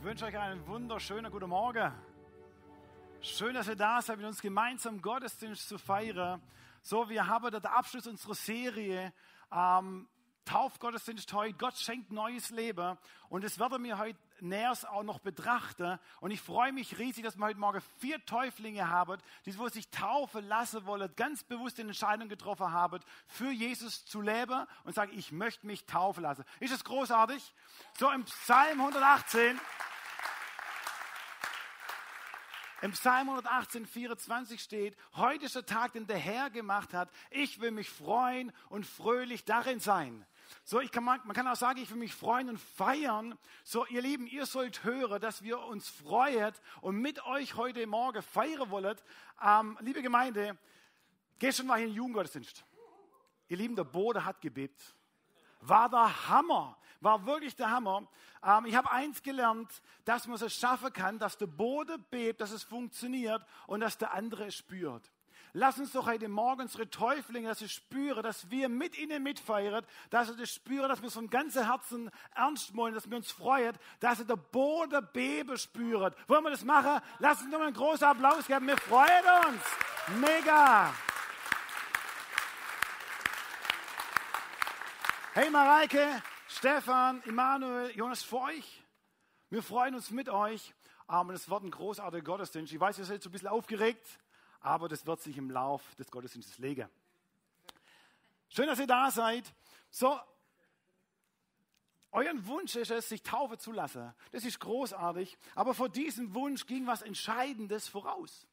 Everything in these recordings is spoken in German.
Ich wünsche euch einen wunderschönen guten Morgen. Schön, dass ihr da seid, mit uns gemeinsam Gottesdienst zu feiern. So, wir haben den Abschluss unserer Serie ähm, Taufgottesdienst heute. Gott schenkt neues Leben. Und das werden wir heute näher auch noch betrachten. Und ich freue mich riesig, dass wir heute Morgen vier Täuflinge haben, die wo sich taufen lassen wollen, ganz bewusst die Entscheidung getroffen haben, für Jesus zu leben und sagen, ich möchte mich taufen lassen. Ist es großartig? So im Psalm 118. Im Psalm 118, 24 steht, heute ist der Tag, den der Herr gemacht hat. Ich will mich freuen und fröhlich darin sein. So, ich kann, man kann auch sagen, ich will mich freuen und feiern. So, ihr Lieben, ihr sollt hören, dass wir uns freuen und mit euch heute Morgen feiern wollen. Ähm, liebe Gemeinde, gestern war hier ein Jugendgottesdienst. Ihr Lieben, der Boden hat gebebt. War der Hammer. War wirklich der Hammer. Ähm, ich habe eins gelernt, dass man es schaffen kann, dass der Boden bebt, dass es funktioniert und dass der andere es spürt. Lass uns doch heute Morgen unsere Täuflinge, dass sie spüren, dass wir mit ihnen mitfeiern, dass sie das spüren, dass wir es von ganzem Herzen ernst wollen, dass wir uns freuen, dass sie der Boden beben spüren. Wollen wir das machen? Lass uns nochmal einen großen Applaus geben. Wir freuen uns. Mega. Hey Mareike, Stefan, Immanuel, Jonas, für euch. Wir freuen uns mit euch. Aber es wird ein großartiger Gottesdienst. Ich weiß, ihr seid so ein bisschen aufgeregt aber das wird sich im Lauf des Gottesdienstes legen. Schön, dass ihr da seid. So, euren Wunsch ist es, sich taufen zu lassen. Das ist großartig. Aber vor diesem Wunsch ging was Entscheidendes voraus.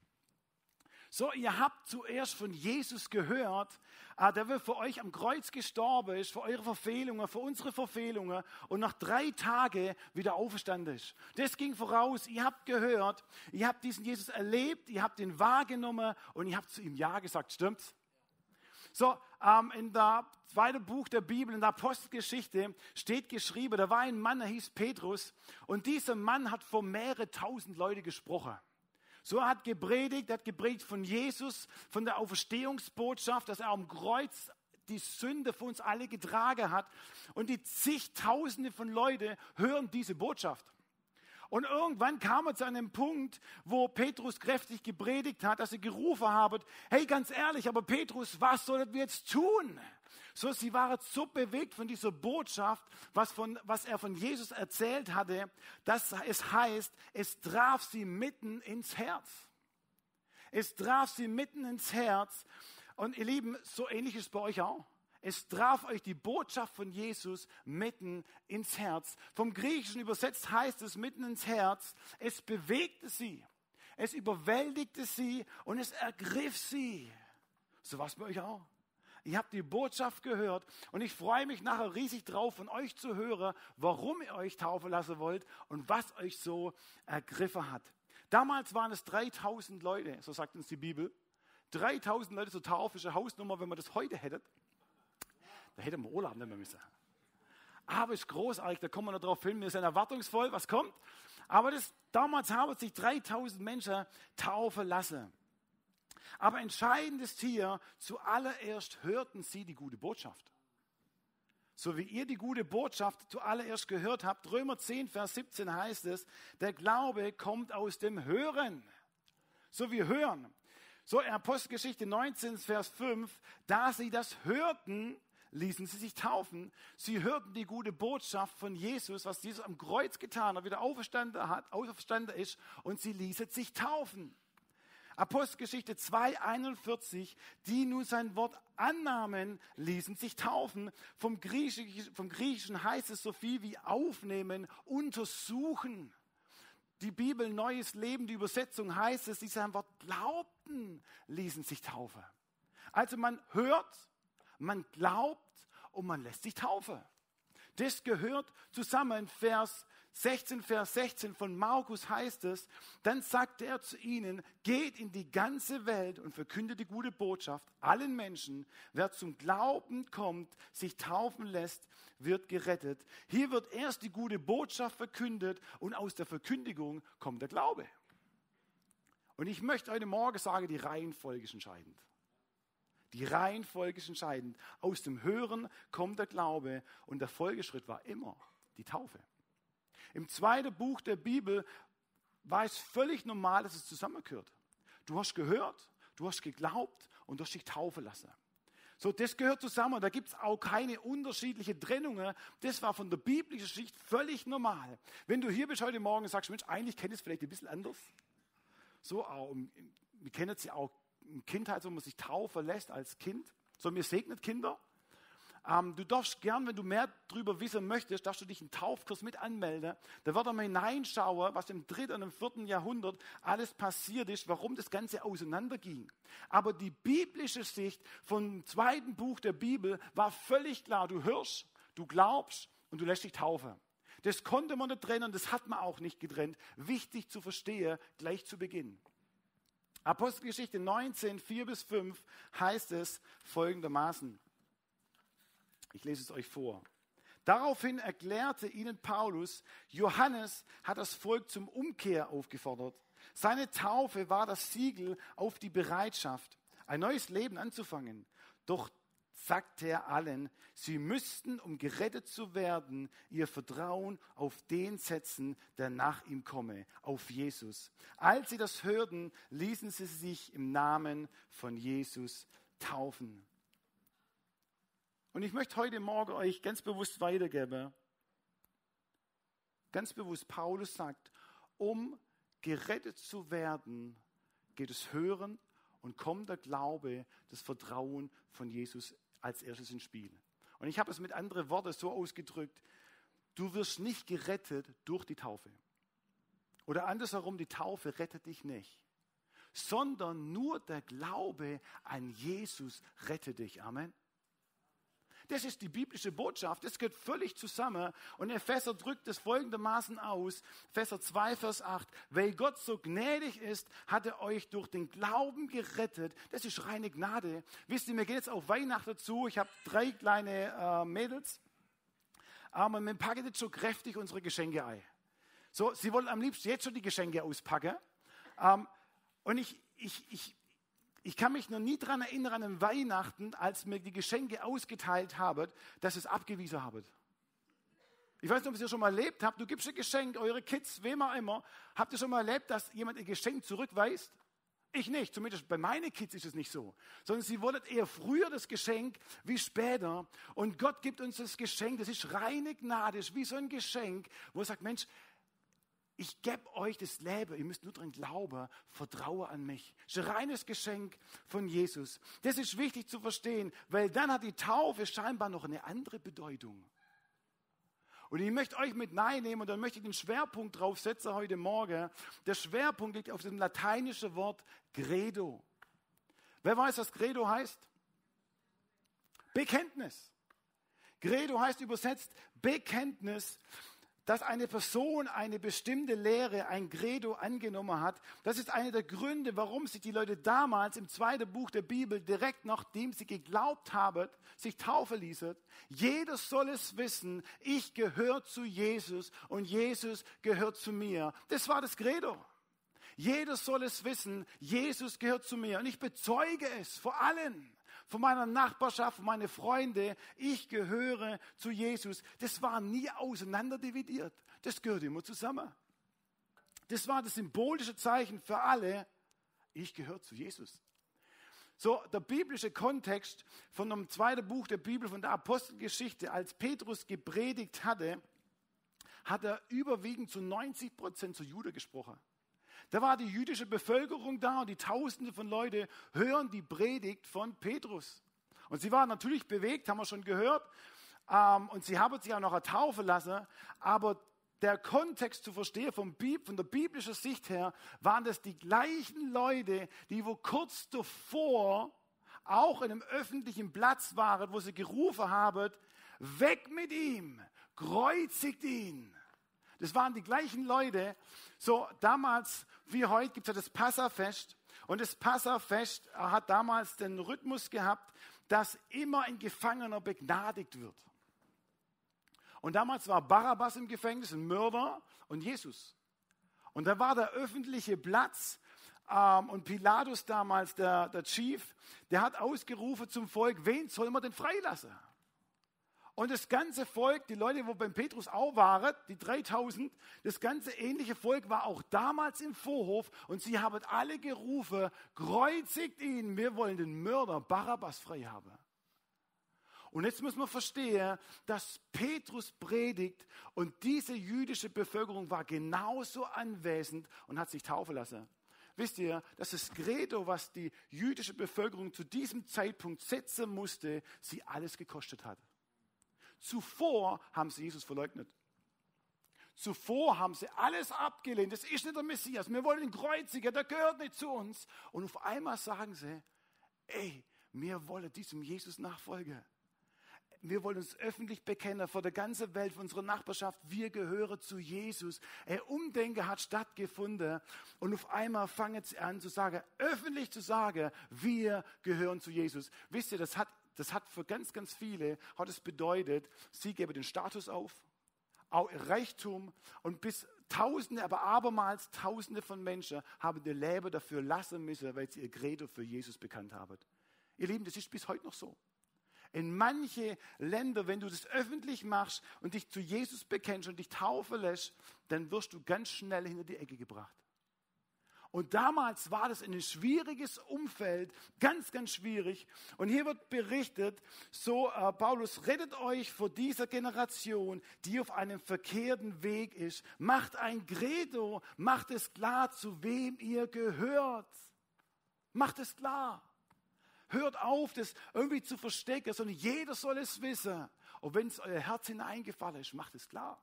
So, ihr habt zuerst von Jesus gehört, äh, der für euch am Kreuz gestorben ist, für eure Verfehlungen, für unsere Verfehlungen und nach drei Tagen wieder auferstanden ist. Das ging voraus. Ihr habt gehört, ihr habt diesen Jesus erlebt, ihr habt ihn wahrgenommen und ihr habt zu ihm Ja gesagt. Stimmt's? So, ähm, in der zweiten Buch der Bibel, in der Apostelgeschichte, steht geschrieben, da war ein Mann, der hieß Petrus, und dieser Mann hat vor mehrere tausend Leute gesprochen. So er hat gepredigt, er hat gepredigt von Jesus, von der Auferstehungsbotschaft, dass er am Kreuz die Sünde für uns alle getragen hat. Und die zigtausende von Leuten hören diese Botschaft. Und irgendwann kam er zu einem Punkt, wo Petrus kräftig gepredigt hat, dass sie gerufen haben, hey, ganz ehrlich, aber Petrus, was sollen wir jetzt tun? So, sie waren so bewegt von dieser Botschaft, was, von, was er von Jesus erzählt hatte, dass es heißt, es traf sie mitten ins Herz. Es traf sie mitten ins Herz. Und ihr Lieben, so ähnlich ist bei euch auch. Es traf euch die Botschaft von Jesus mitten ins Herz. Vom Griechischen übersetzt heißt es mitten ins Herz. Es bewegte sie. Es überwältigte sie und es ergriff sie. So war es bei euch auch. Ihr habt die Botschaft gehört und ich freue mich nachher riesig drauf, von euch zu hören, warum ihr euch taufen lassen wollt und was euch so ergriffen hat. Damals waren es 3000 Leute, so sagt uns die Bibel. 3000 Leute zur Taufe ist eine Hausnummer, wenn man das heute hätte. Da hätte man Urlaub nehmen müssen. Aber ist großartig, da kommen wir noch drauf hin. Wir sind erwartungsvoll, was kommt. Aber das, damals haben sich 3000 Menschen taufen lassen. Aber entscheidend ist hier, zuallererst hörten sie die gute Botschaft. So wie ihr die gute Botschaft zuallererst gehört habt, Römer 10, Vers 17 heißt es, der Glaube kommt aus dem Hören. So wie Hören. So in Apostelgeschichte 19, Vers 5, da sie das hörten, ließen sie sich taufen. Sie hörten die gute Botschaft von Jesus, was Jesus am Kreuz getan hat, wieder auferstanden hat, auferstanden ist, und sie ließen sich taufen. Apostelgeschichte 2,41, die nun sein Wort annahmen, ließen sich taufen. Vom Griechischen, vom Griechischen heißt es so viel wie aufnehmen, untersuchen. Die Bibel Neues Leben, die Übersetzung heißt es, die sein Wort glaubten, ließen sich taufen. Also man hört, man glaubt und man lässt sich taufen. Das gehört zusammen. Vers 16, Vers 16 von Markus heißt es, dann sagte er zu ihnen, geht in die ganze Welt und verkündet die gute Botschaft allen Menschen. Wer zum Glauben kommt, sich taufen lässt, wird gerettet. Hier wird erst die gute Botschaft verkündet und aus der Verkündigung kommt der Glaube. Und ich möchte heute Morgen sagen, die Reihenfolge ist entscheidend. Die Reihenfolge ist entscheidend. Aus dem Hören kommt der Glaube und der Folgeschritt war immer die Taufe. Im zweiten Buch der Bibel war es völlig normal, dass es zusammengehört. Du hast gehört, du hast geglaubt und du hast dich taufen lassen. So, das gehört zusammen. Da gibt es auch keine unterschiedliche Trennungen. Das war von der biblischen Sicht völlig normal. Wenn du hier bist heute Morgen und sagst, Mensch, eigentlich kenne ich es vielleicht ein bisschen anders. So, auch, wir kennen es ja auch in Kindheit, wo man sich taufen lässt als Kind. So, mir segnet Kinder. Ähm, du darfst gern, wenn du mehr darüber wissen möchtest, darfst du dich in Taufkurs mit anmelden. Da wird mal hineinschauen, was im dritten und im vierten Jahrhundert alles passiert ist, warum das Ganze auseinanderging. Aber die biblische Sicht vom zweiten Buch der Bibel war völlig klar. Du hörst, du glaubst und du lässt dich taufen. Das konnte man nicht trennen, das hat man auch nicht getrennt. Wichtig zu verstehen, gleich zu Beginn. Apostelgeschichte 19, 4 bis 5 heißt es folgendermaßen. Ich lese es euch vor. Daraufhin erklärte ihnen Paulus, Johannes hat das Volk zum Umkehr aufgefordert. Seine Taufe war das Siegel auf die Bereitschaft, ein neues Leben anzufangen. Doch sagte er allen, sie müssten, um gerettet zu werden, ihr Vertrauen auf den setzen, der nach ihm komme, auf Jesus. Als sie das hörten, ließen sie sich im Namen von Jesus taufen. Und ich möchte heute Morgen euch ganz bewusst weitergeben, ganz bewusst, Paulus sagt, um gerettet zu werden, geht es Hören und kommt der Glaube, das Vertrauen von Jesus als erstes ins Spiel. Und ich habe es mit anderen Worten so ausgedrückt, du wirst nicht gerettet durch die Taufe. Oder andersherum, die Taufe rettet dich nicht, sondern nur der Glaube an Jesus rettet dich. Amen. Das ist die biblische Botschaft. Das gehört völlig zusammen. Und Epheser drückt es folgendermaßen aus. Epheser 2, Vers 8. Weil Gott so gnädig ist, hat er euch durch den Glauben gerettet. Das ist reine Gnade. Wisst ihr, mir geht jetzt auf Weihnachten zu. Ich habe drei kleine äh, Mädels. Aber wir packen jetzt schon kräftig unsere Geschenke ein. So, sie wollen am liebsten jetzt schon die Geschenke auspacken. Ähm, und ich, ich, ich, ich kann mich noch nie daran erinnern, an Weihnachten, als mir die Geschenke ausgeteilt haben, dass es abgewiesen haben. Ich weiß nicht, ob ihr es schon mal erlebt habt. Du gibst ein Geschenk, eure Kids, wem auch immer. Habt ihr schon mal erlebt, dass jemand ein Geschenk zurückweist? Ich nicht. Zumindest bei meinen Kids ist es nicht so. Sondern sie wollen eher früher das Geschenk wie später. Und Gott gibt uns das Geschenk. Das ist reine Gnade. Das ist wie so ein Geschenk, wo er sagt, Mensch, ich gebe euch das Leben, ihr müsst nur dran glauben, vertraue an mich. Das ist ein reines Geschenk von Jesus. Das ist wichtig zu verstehen, weil dann hat die Taufe scheinbar noch eine andere Bedeutung. Und ich möchte euch mit nehmen und dann möchte ich den Schwerpunkt drauf setzen heute Morgen. Der Schwerpunkt liegt auf dem lateinischen Wort Credo. Wer weiß, was Credo heißt? Bekenntnis. Credo heißt übersetzt Bekenntnis dass eine Person eine bestimmte Lehre, ein Credo angenommen hat. Das ist einer der Gründe, warum sich die Leute damals im zweiten Buch der Bibel direkt nachdem sie geglaubt haben, sich taufen ließen. Jeder soll es wissen, ich gehöre zu Jesus und Jesus gehört zu mir. Das war das Credo. Jeder soll es wissen, Jesus gehört zu mir und ich bezeuge es vor allen von meiner Nachbarschaft, von meinen Freunden, ich gehöre zu Jesus. Das war nie auseinanderdividiert. Das gehört immer zusammen. Das war das symbolische Zeichen für alle, ich gehöre zu Jesus. So, der biblische Kontext von dem zweiten Buch der Bibel, von der Apostelgeschichte, als Petrus gepredigt hatte, hat er überwiegend zu 90 Prozent zu Jude gesprochen. Da war die jüdische Bevölkerung da und die Tausende von Leuten hören die Predigt von Petrus. Und sie waren natürlich bewegt, haben wir schon gehört. Ähm, und sie haben sich auch noch taufen lassen. Aber der Kontext zu verstehen vom Bib, von der biblischen Sicht her, waren das die gleichen Leute, die wo kurz davor auch in einem öffentlichen Platz waren, wo sie gerufen haben, weg mit ihm, kreuzigt ihn. Das waren die gleichen Leute. So, damals wie heute gibt es ja das Passafest. Und das Passafest hat damals den Rhythmus gehabt, dass immer ein Gefangener begnadigt wird. Und damals war Barabbas im Gefängnis, ein Mörder, und Jesus. Und da war der öffentliche Platz. Ähm, und Pilatus damals, der, der Chief, der hat ausgerufen zum Volk, wen soll man denn freilassen? Und das ganze Volk, die Leute, wo beim Petrus auch waren, die 3000, das ganze ähnliche Volk war auch damals im Vorhof und sie haben alle gerufen, kreuzigt ihn, wir wollen den Mörder Barabbas frei haben. Und jetzt muss man verstehen, dass Petrus predigt und diese jüdische Bevölkerung war genauso anwesend und hat sich taufen lassen. Wisst ihr, dass das Credo, was die jüdische Bevölkerung zu diesem Zeitpunkt setzen musste, sie alles gekostet hat. Zuvor haben sie Jesus verleugnet. Zuvor haben sie alles abgelehnt. Das ist nicht der Messias. Wir wollen den Kreuziger, der gehört nicht zu uns. Und auf einmal sagen sie, ey, wir wollen diesem Jesus nachfolgen. Wir wollen uns öffentlich bekennen vor der ganzen Welt, vor unserer Nachbarschaft. Wir gehören zu Jesus. Ein Umdenken hat stattgefunden. Und auf einmal fangen sie an zu sagen, öffentlich zu sagen, wir gehören zu Jesus. Wisst ihr, das hat das hat für ganz, ganz viele, hat es bedeutet, sie geben den Status auf, auch Reichtum und bis Tausende, aber abermals Tausende von Menschen haben ihr Leben dafür lassen müssen, weil sie ihr Credo für Jesus bekannt haben. Ihr Lieben, das ist bis heute noch so. In manche Länder, wenn du das öffentlich machst und dich zu Jesus bekennst und dich taufen lässt, dann wirst du ganz schnell hinter die Ecke gebracht. Und damals war das ein schwieriges Umfeld, ganz, ganz schwierig. Und hier wird berichtet, so äh, Paulus, rettet euch vor dieser Generation, die auf einem verkehrten Weg ist. Macht ein Credo, macht es klar, zu wem ihr gehört. Macht es klar. Hört auf, das irgendwie zu verstecken, sondern jeder soll es wissen. Und wenn es euer Herz hineingefallen ist, macht es klar.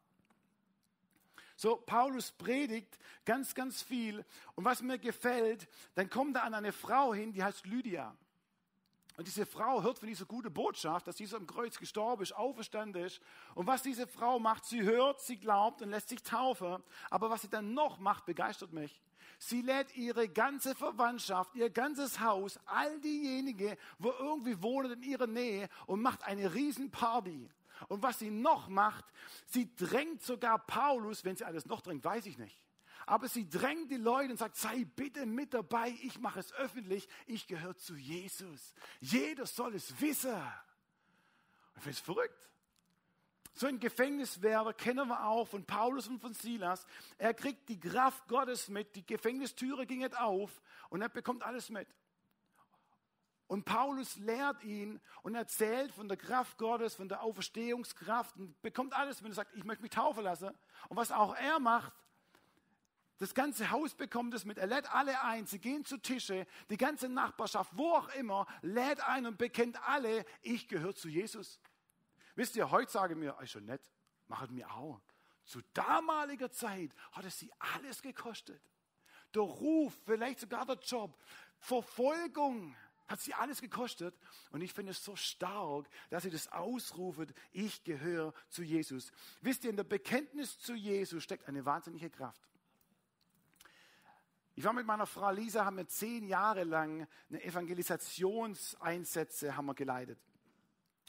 So, Paulus predigt ganz, ganz viel. Und was mir gefällt, dann kommt er an eine Frau hin, die heißt Lydia. Und diese Frau hört von dieser guten Botschaft, dass Jesus am Kreuz gestorben ist, auferstanden ist. Und was diese Frau macht, sie hört, sie glaubt und lässt sich taufen. Aber was sie dann noch macht, begeistert mich. Sie lädt ihre ganze Verwandtschaft, ihr ganzes Haus, all diejenigen, wo irgendwie wohnen in ihrer Nähe und macht eine Riesenparty. Und was sie noch macht, sie drängt sogar Paulus, wenn sie alles noch drängt, weiß ich nicht. Aber sie drängt die Leute und sagt, sei bitte mit dabei, ich mache es öffentlich, ich gehöre zu Jesus. Jeder soll es wissen. Ich finde es verrückt. So ein Gefängniswärter kennen wir auch von Paulus und von Silas. Er kriegt die Kraft Gottes mit, die Gefängnistüre ging nicht auf und er bekommt alles mit. Und Paulus lehrt ihn und erzählt von der Kraft Gottes, von der Auferstehungskraft und bekommt alles, wenn er sagt, ich möchte mich taufen lassen. Und was auch er macht, das ganze Haus bekommt es mit. Er lädt alle ein. Sie gehen zu Tische. Die ganze Nachbarschaft, wo auch immer, lädt ein und bekennt alle, ich gehöre zu Jesus. Wisst ihr, heute sage mir, ist schon nett, machet mir auch. Zu damaliger Zeit hat es sie alles gekostet. Der Ruf, vielleicht sogar der Job, Verfolgung, hat sie alles gekostet. Und ich finde es so stark, dass sie das ausrufen, ich gehöre zu Jesus. Wisst ihr, in der Bekenntnis zu Jesus steckt eine wahnsinnige Kraft. Ich war mit meiner Frau Lisa, haben wir zehn Jahre lang eine Evangelisationseinsätze haben wir geleitet.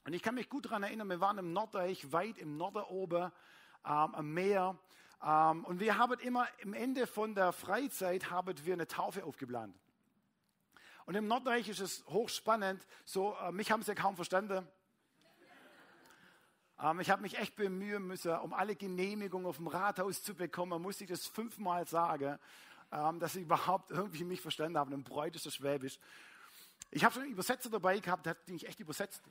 Und ich kann mich gut daran erinnern, wir waren im Norddeich, weit im Norden oben, ähm, am Meer. Ähm, und wir haben immer am Ende von der Freizeit haben wir eine Taufe aufgeplant. Und im Norddeich ist es hochspannend. So, äh, mich haben sie ja kaum verstanden. Ähm, ich habe mich echt bemühen müssen, um alle Genehmigungen auf dem Rathaus zu bekommen. Musste ich das fünfmal sagen, ähm, dass sie überhaupt irgendwie mich verstanden haben. Ein Bräut ist das Schwäbisch. Ich habe schon einen Übersetzer dabei gehabt, der hat mich echt übersetzt.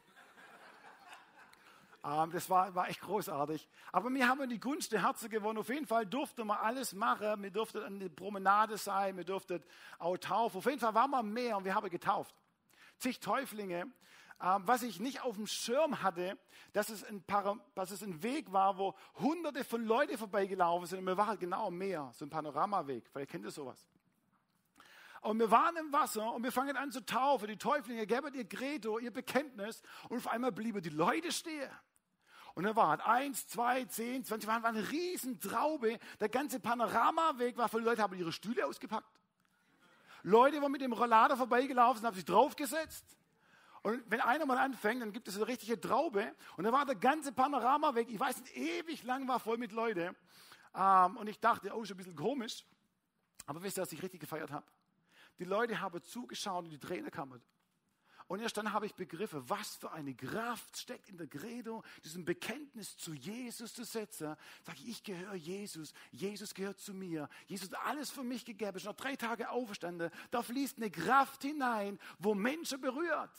Ähm, das war, war echt großartig. Aber wir haben die Gunst der Herzen gewonnen. Auf jeden Fall durften wir alles machen. Wir durften an der Promenade sein, wir durften auch taufen. Auf jeden Fall waren wir mehr und wir haben getauft. Zig Täuflinge. Ähm, was ich nicht auf dem Schirm hatte, dass es, ein Para, dass es ein Weg war, wo hunderte von Leuten vorbeigelaufen sind. Und wir waren genau am Meer, so ein Panoramaweg. Vielleicht kennt ihr sowas. Und wir waren im Wasser und wir fangen an zu taufen. Die Täuflinge geben ihr Credo, ihr Bekenntnis. Und auf einmal blieben die Leute stehen. Und dann waren eins, zwei, zehn, zwanzig, waren, war eine riesen Traube. Der ganze Panoramaweg war voll. Leute haben ihre Stühle ausgepackt. Leute waren mit dem Rollader vorbeigelaufen und haben sich draufgesetzt. Und wenn einer mal anfängt, dann gibt es eine richtige Traube. Und dann war der ganze Panoramaweg, ich weiß nicht, ewig lang war voll mit Leuten. Ähm, und ich dachte, oh, schon ein bisschen komisch. Aber wisst ihr, was ich richtig gefeiert habe? Die Leute haben zugeschaut und die Tränen kamen. Und erst dann habe ich begriffen, was für eine Kraft steckt in der Credo, diesem Bekenntnis zu Jesus zu setzen. Sag ich, ich gehöre Jesus, Jesus gehört zu mir, Jesus hat alles für mich gegeben, ist noch drei Tage auferstanden. Da fließt eine Kraft hinein, wo Menschen berührt.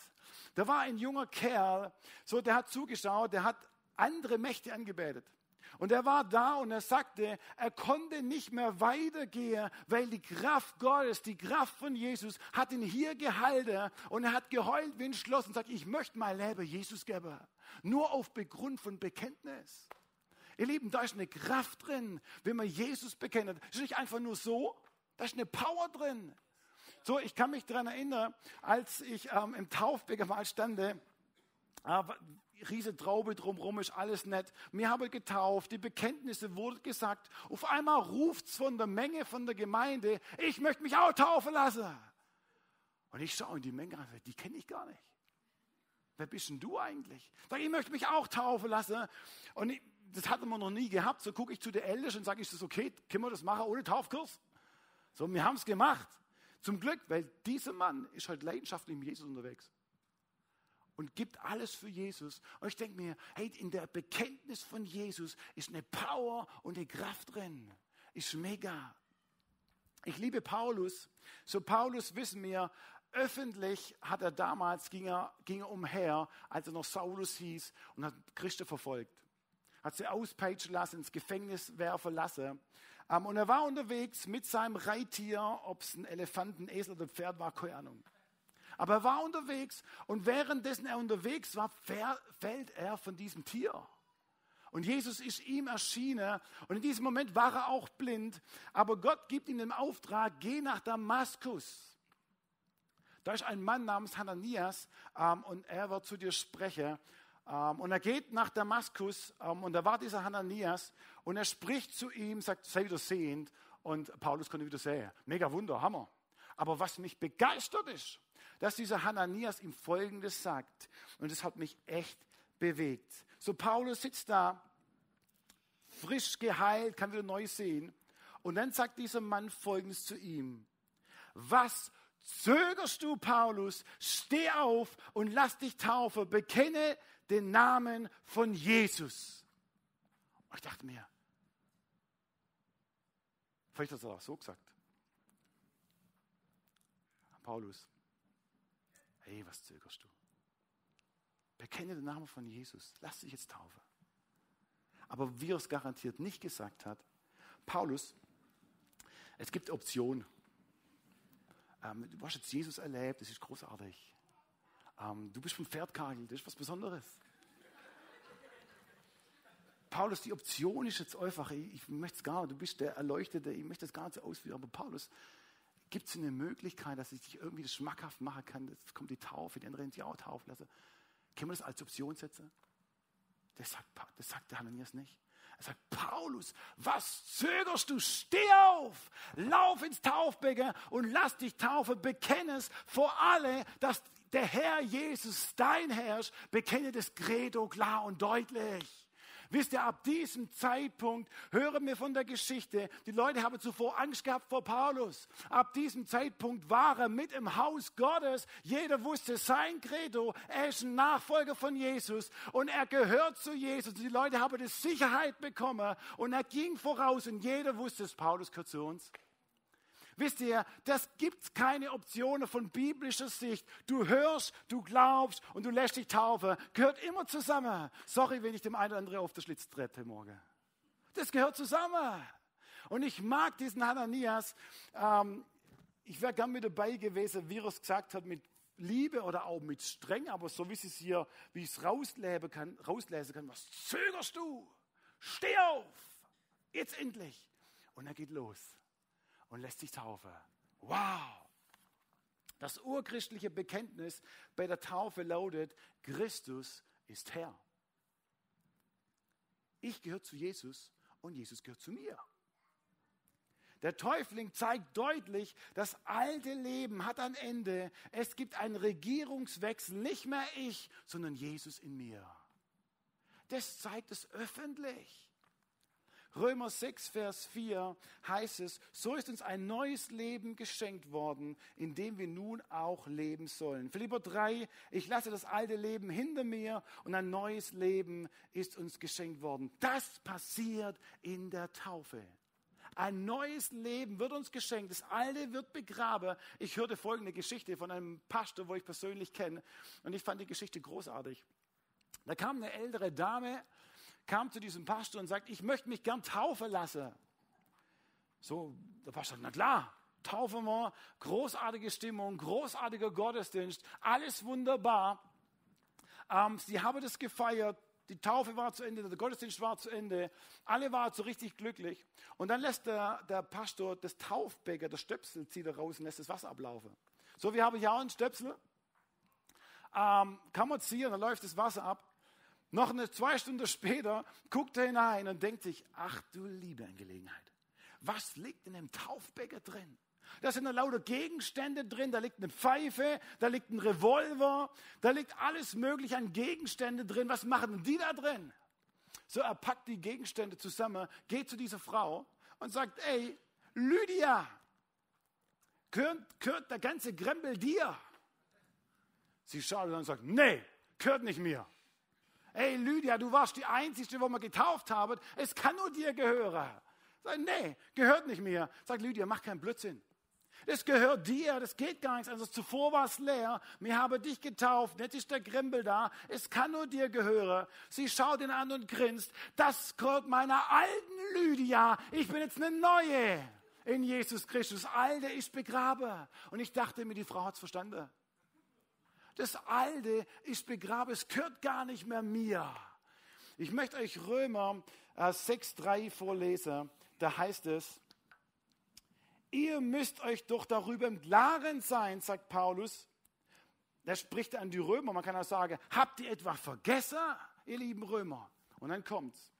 Da war ein junger Kerl, so der hat zugeschaut, der hat andere Mächte angebetet. Und er war da und er sagte, er konnte nicht mehr weitergehen, weil die Kraft Gottes, die Kraft von Jesus hat ihn hier gehalten und er hat geheult wie ein Schloss und sagt, ich möchte mein Leben Jesus geben. Nur auf Begrund von Bekenntnis. Ihr Lieben, da ist eine Kraft drin, wenn man Jesus bekennt. Das ist nicht einfach nur so, da ist eine Power drin. So, ich kann mich daran erinnern, als ich ähm, im Taufbecker mal stande, äh, riese Traube drumherum ist alles nett. Mir habe getauft, die Bekenntnisse wurden gesagt. Auf einmal ruft es von der Menge, von der Gemeinde, ich möchte mich auch taufen lassen. Und ich schaue in die Menge an, die kenne ich gar nicht. Wer bist denn du eigentlich? Sag, ich möchte mich auch taufen lassen. Und ich, das hatten wir noch nie gehabt. So gucke ich zu der Ältesten und sage, ist das okay? Können wir das machen ohne Taufkurs? So, wir haben es gemacht. Zum Glück, weil dieser Mann ist halt leidenschaftlich mit Jesus unterwegs und gibt alles für Jesus. Und ich denke mir, hey, in der Bekenntnis von Jesus ist eine Power und eine Kraft drin. Ist mega. Ich liebe Paulus. So Paulus wissen wir, öffentlich hat er damals, ging er, ging er umher, als er noch Saulus hieß und hat Christen verfolgt. Hat sie auspeitschen lassen, ins Gefängnis werfen lassen. Ähm, und er war unterwegs mit seinem Reittier, ob es ein Elefant, ein Esel oder ein Pferd war, keine Ahnung. Aber er war unterwegs und währenddessen er unterwegs war, fällt er von diesem Tier. Und Jesus ist ihm erschienen und in diesem Moment war er auch blind, aber Gott gibt ihm den Auftrag, geh nach Damaskus. Da ist ein Mann namens Hananias ähm, und er wird zu dir sprechen. Ähm, und er geht nach Damaskus ähm, und da war dieser Hananias und er spricht zu ihm, sagt, sei wieder sehend und Paulus konnte wieder sehen. Mega Wunder, Hammer. Aber was mich begeistert ist, dass dieser Hananias ihm Folgendes sagt. Und das hat mich echt bewegt. So, Paulus sitzt da, frisch geheilt, kann wieder neu sehen. Und dann sagt dieser Mann Folgendes zu ihm. Was zögerst du, Paulus? Steh auf und lass dich taufen. Bekenne den Namen von Jesus. Und ich dachte mir, vielleicht hat er auch so gesagt. Paulus, Hey, was zögerst du? Bekenne den Namen von Jesus. Lass dich jetzt taufen. Aber wie er es garantiert nicht gesagt hat, Paulus, es gibt Optionen. Ähm, du hast jetzt Jesus erlebt, das ist großartig. Ähm, du bist vom Pferdkagel, das ist was Besonderes. Paulus, die Option ist jetzt einfach, ich, ich möchte es gar nicht, du bist der Erleuchtete, ich möchte es gar nicht so ausführen, aber Paulus, Gibt es eine Möglichkeit, dass ich dich irgendwie das schmackhaft machen kann? Jetzt kommt die Taufe, die anderen die auch taufen lassen. Können wir das als Option setzen? Das sagt, das sagt der Hananias nicht. Er sagt, Paulus, was zögerst du? Steh auf, lauf ins Taufbecken und lass dich taufen. Bekenne es vor alle, dass der Herr Jesus dein Herr ist. Bekenne das Credo klar und deutlich. Wisst ihr, ab diesem Zeitpunkt hören wir von der Geschichte, die Leute haben zuvor Angst gehabt vor Paulus. Ab diesem Zeitpunkt war er mit im Haus Gottes. Jeder wusste sein Credo. Er ist ein Nachfolger von Jesus und er gehört zu Jesus. Die Leute haben die Sicherheit bekommen und er ging voraus und jeder wusste, dass Paulus gehört zu uns. Wisst ihr, das gibt keine Optionen von biblischer Sicht. Du hörst, du glaubst und du lässt dich taufen. Gehört immer zusammen. Sorry, wenn ich dem einen oder anderen auf den Schlitz trete morgen. Das gehört zusammen. Und ich mag diesen Hananias. Ähm, ich wäre gern mit dabei gewesen, wie er es gesagt hat, mit Liebe oder auch mit streng, aber so wie es hier, wie ich es kann, rauslesen kann, was zögerst du? Steh auf! Jetzt endlich! Und er geht los und lässt sich taufen. Wow! Das urchristliche Bekenntnis bei der Taufe lautet, Christus ist Herr. Ich gehöre zu Jesus und Jesus gehört zu mir. Der Täufling zeigt deutlich, das alte Leben hat ein Ende. Es gibt einen Regierungswechsel, nicht mehr ich, sondern Jesus in mir. Das zeigt es öffentlich. Römer 6, Vers 4 heißt es, so ist uns ein neues Leben geschenkt worden, in dem wir nun auch leben sollen. Philipper 3, ich lasse das alte Leben hinter mir und ein neues Leben ist uns geschenkt worden. Das passiert in der Taufe. Ein neues Leben wird uns geschenkt. Das Alte wird begraben. Ich hörte folgende Geschichte von einem Pastor, wo ich persönlich kenne. Und ich fand die Geschichte großartig. Da kam eine ältere Dame, kam zu diesem Pastor und sagt, ich möchte mich gern taufen lassen. So, der Pastor sagt, na klar, taufen wir, großartige Stimmung, großartiger Gottesdienst, alles wunderbar. Ähm, sie haben das gefeiert, die Taufe war zu Ende, der Gottesdienst war zu Ende, alle waren so richtig glücklich. Und dann lässt der, der Pastor das Taufbecker, das Stöpsel, zieht er raus und lässt das Wasser ablaufen. So, wir haben hier auch einen Stöpsel. Ähm, kann man ziehen, dann läuft das Wasser ab. Noch eine zwei Stunden später guckt er hinein und denkt sich, ach du liebe Angelegenheit, was liegt in dem Taufbecker drin? Da sind lauter Gegenstände drin, da liegt eine Pfeife, da liegt ein Revolver, da liegt alles mögliche an Gegenstände drin. Was machen die da drin? So, er packt die Gegenstände zusammen, geht zu dieser Frau und sagt, ey, Lydia, gehört, gehört der ganze Grembel dir? Sie schaut und sagt, nee, gehört nicht mir. Ey, Lydia, du warst die Einzige, wo wir getauft haben. Es kann nur dir gehören. Sag, nee, gehört nicht mir. Sagt Lydia, mach keinen Blödsinn. Das gehört dir, das geht gar nichts. Also zuvor war es leer. Mir habe dich getauft. Jetzt ist der Grimbel da. Es kann nur dir gehören. Sie schaut ihn an und grinst. Das gehört meiner alten Lydia. Ich bin jetzt eine neue in Jesus Christus. Alte ist begraben. Und ich dachte mir, die Frau hat es verstanden. Das Alte ist begraben. Es gehört gar nicht mehr mir. Ich möchte euch Römer 6,3 äh, vorlesen. Da heißt es, Ihr müsst euch doch darüber im Klaren sein, sagt Paulus. Da spricht er an die Römer. Man kann auch sagen, habt ihr etwa vergessen, ihr lieben Römer? Und dann kommt's.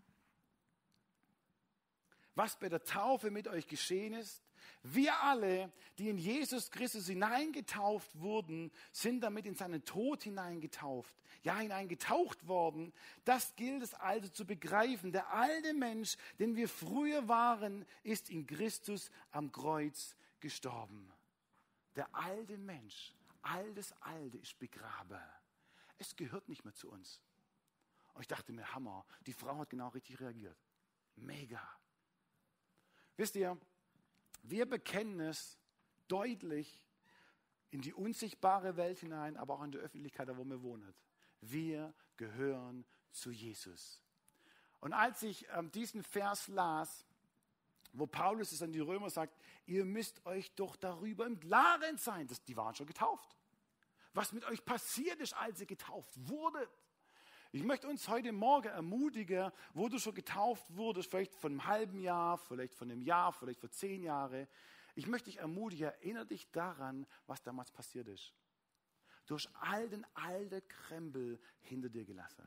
Was bei der Taufe mit euch geschehen ist, wir alle, die in Jesus Christus hineingetauft wurden, sind damit in seinen Tod hineingetauft, ja hineingetaucht worden. Das gilt es also zu begreifen. Der alte Mensch, den wir früher waren, ist in Christus am Kreuz gestorben. Der alte Mensch, all das Alte ist begraben. Es gehört nicht mehr zu uns. Und ich dachte mir, Hammer, die Frau hat genau richtig reagiert. Mega. Wisst ihr, wir bekennen es deutlich in die unsichtbare Welt hinein, aber auch in die Öffentlichkeit, wo wir wohnen. Wir gehören zu Jesus. Und als ich ähm, diesen Vers las, wo Paulus es an die Römer sagt, ihr müsst euch doch darüber im Klaren sein, dass die waren schon getauft. Was mit euch passiert ist, als ihr getauft wurdet. Ich möchte uns heute Morgen ermutigen, wo du schon getauft wurdest, vielleicht von einem halben Jahr, vielleicht von einem Jahr, vielleicht vor zehn Jahren. Ich möchte dich ermutigen, erinnere dich daran, was damals passiert ist. Du hast all den alten Krempel hinter dir gelassen.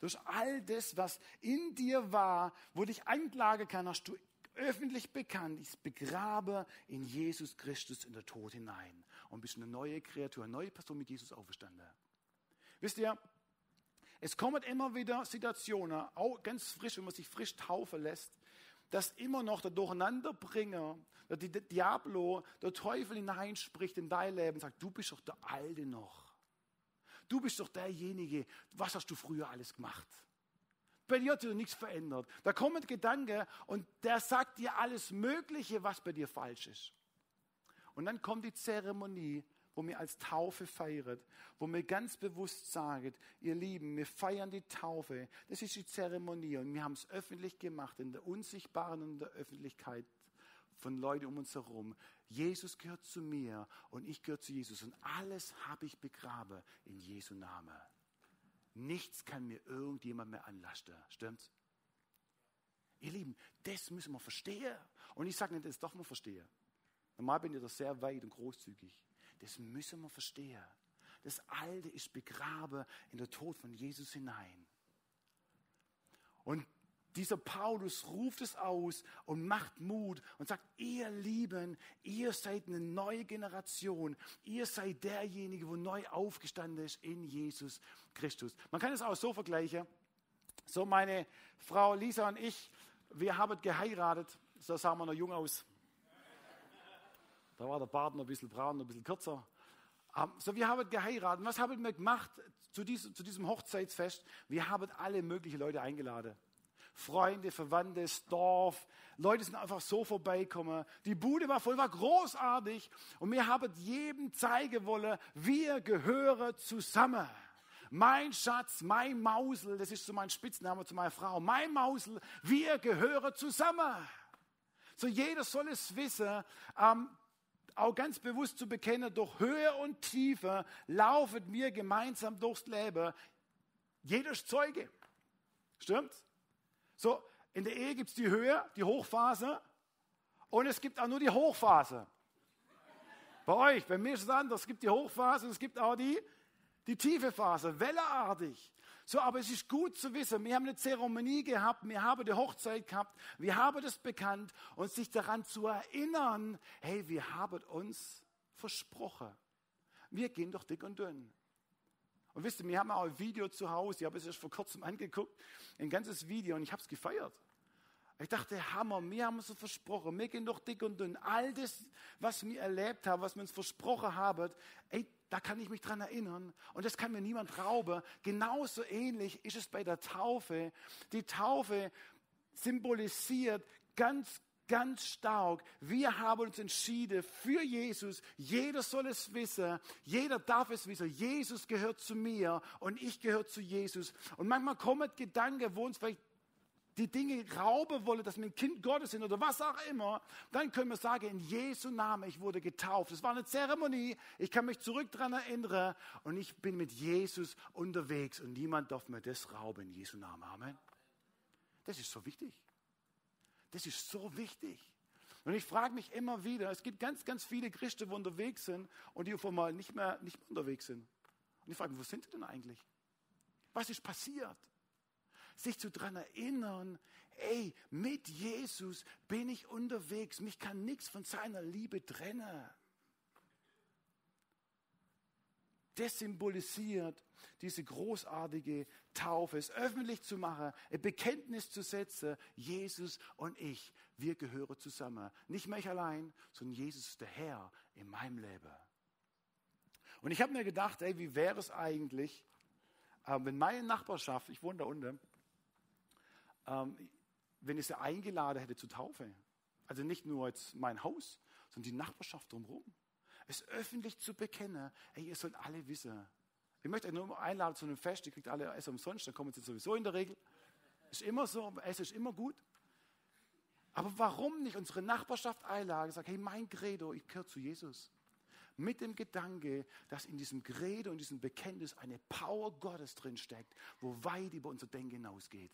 Durch all das, was in dir war, wo dich anklagen kann, hast du öffentlich bekannt, ich begrabe in Jesus Christus in der Tod hinein und bist eine neue Kreatur, eine neue Person mit Jesus auferstanden. Wisst ihr, es kommen immer wieder Situationen, auch ganz frisch, wenn man sich frisch taufen lässt, dass immer noch der Durcheinanderbringer, der Diablo, der Teufel hineinspricht in dein Leben und sagt, du bist doch der Alte noch. Du bist doch derjenige, was hast du früher alles gemacht? Bei dir hat sich nichts verändert. Da kommt ein Gedanke und der sagt dir alles Mögliche, was bei dir falsch ist. Und dann kommt die Zeremonie wo wir als Taufe feiert, wo wir ganz bewusst sagen, ihr Lieben, wir feiern die Taufe. Das ist die Zeremonie und wir haben es öffentlich gemacht, in der unsichtbaren und der Öffentlichkeit von Leuten um uns herum. Jesus gehört zu mir und ich gehöre zu Jesus und alles habe ich begraben in Jesu Namen. Nichts kann mir irgendjemand mehr anlasten. Stimmt's? Ihr Lieben, das müssen wir verstehen. Und ich sage nicht, das doch mal verstehen. Normal bin ich da sehr weit und großzügig. Das müssen wir verstehen. Das Alte ist begraben in der Tod von Jesus hinein. Und dieser Paulus ruft es aus und macht Mut und sagt, ihr Lieben, ihr seid eine neue Generation. Ihr seid derjenige, wo neu aufgestanden ist in Jesus Christus. Man kann es auch so vergleichen. So meine Frau Lisa und ich, wir haben geheiratet, so sahen wir noch jung aus. Da war der Bart noch ein bisschen braun, ein bisschen kürzer. Ähm, so, wir haben geheiratet. Was haben wir gemacht zu diesem, zu diesem Hochzeitsfest? Wir haben alle möglichen Leute eingeladen. Freunde, Verwandte, das Dorf. Leute sind einfach so vorbeikommen. Die Bude war voll, war großartig. Und wir haben jedem zeigen wollen, wir gehören zusammen. Mein Schatz, mein Mausel, das ist so mein Spitzname zu meiner Frau. Mein Mausel, wir gehören zusammen. So jeder soll es wissen, ähm, auch ganz bewusst zu bekennen, durch Höhe und Tiefe laufen wir gemeinsam durchs Leben. Jeder ist Zeuge. Stimmt's? So, in der Ehe gibt es die Höhe, die Hochphase und es gibt auch nur die Hochphase. Bei euch, bei mir ist es anders. Es gibt die Hochphase und es gibt auch die, die tiefe Phase, welleartig. So, aber es ist gut zu wissen, wir haben eine Zeremonie gehabt, wir haben die Hochzeit gehabt, wir haben das bekannt und sich daran zu erinnern, hey, wir haben uns versprochen. Wir gehen doch dick und dünn. Und wisst ihr, wir haben auch ein Video zu Hause, ich habe es erst vor kurzem angeguckt, ein ganzes Video und ich habe es gefeiert. Ich dachte, Hammer, wir haben es so versprochen, wir gehen doch dick und dünn. All das, was wir erlebt haben, was wir uns versprochen haben, ey, da kann ich mich dran erinnern. Und das kann mir niemand rauben. Genauso ähnlich ist es bei der Taufe. Die Taufe symbolisiert ganz ganz stark. Wir haben uns entschieden für Jesus. Jeder soll es wissen. Jeder darf es wissen. Jesus gehört zu mir und ich gehöre zu Jesus. Und manchmal kommen Gedanken, wo uns vielleicht die Dinge rauben wollen, dass wir ein Kind Gottes sind oder was auch immer, dann können wir sagen, in Jesu Namen, ich wurde getauft. Es war eine Zeremonie, ich kann mich zurück daran erinnern und ich bin mit Jesus unterwegs und niemand darf mir das rauben in Jesu Namen. Amen. Das ist so wichtig. Das ist so wichtig. Und ich frage mich immer wieder, es gibt ganz, ganz viele Christen, die unterwegs sind und die auf einmal nicht mehr, nicht mehr unterwegs sind. Und ich frage mich, wo sind die denn eigentlich? Was ist passiert? Sich zu daran erinnern, ey, mit Jesus bin ich unterwegs. Mich kann nichts von seiner Liebe trennen. Das symbolisiert diese großartige Taufe, es öffentlich zu machen, ein Bekenntnis zu setzen, Jesus und ich, wir gehören zusammen. Nicht mich allein, sondern Jesus ist der Herr in meinem Leben. Und ich habe mir gedacht, ey, wie wäre es eigentlich, äh, wenn meine Nachbarschaft, ich wohne da unten, ähm, wenn ich sie eingeladen hätte zur Taufe. Also nicht nur jetzt mein Haus, sondern die Nachbarschaft drumherum es öffentlich zu bekennen, ey, ihr sollt alle wissen. Ich möchte euch nur einladen zu einem Fest, ihr kriegt alle Essen umsonst, dann kommen sie sowieso in der Regel. Ist immer so, Essen ist immer gut. Aber warum nicht unsere Nachbarschaft einladen, sagen, hey, mein Credo, ich gehöre zu Jesus. Mit dem Gedanke, dass in diesem Credo und diesem Bekenntnis eine Power Gottes drinsteckt, wo weit über unser Denken hinausgeht.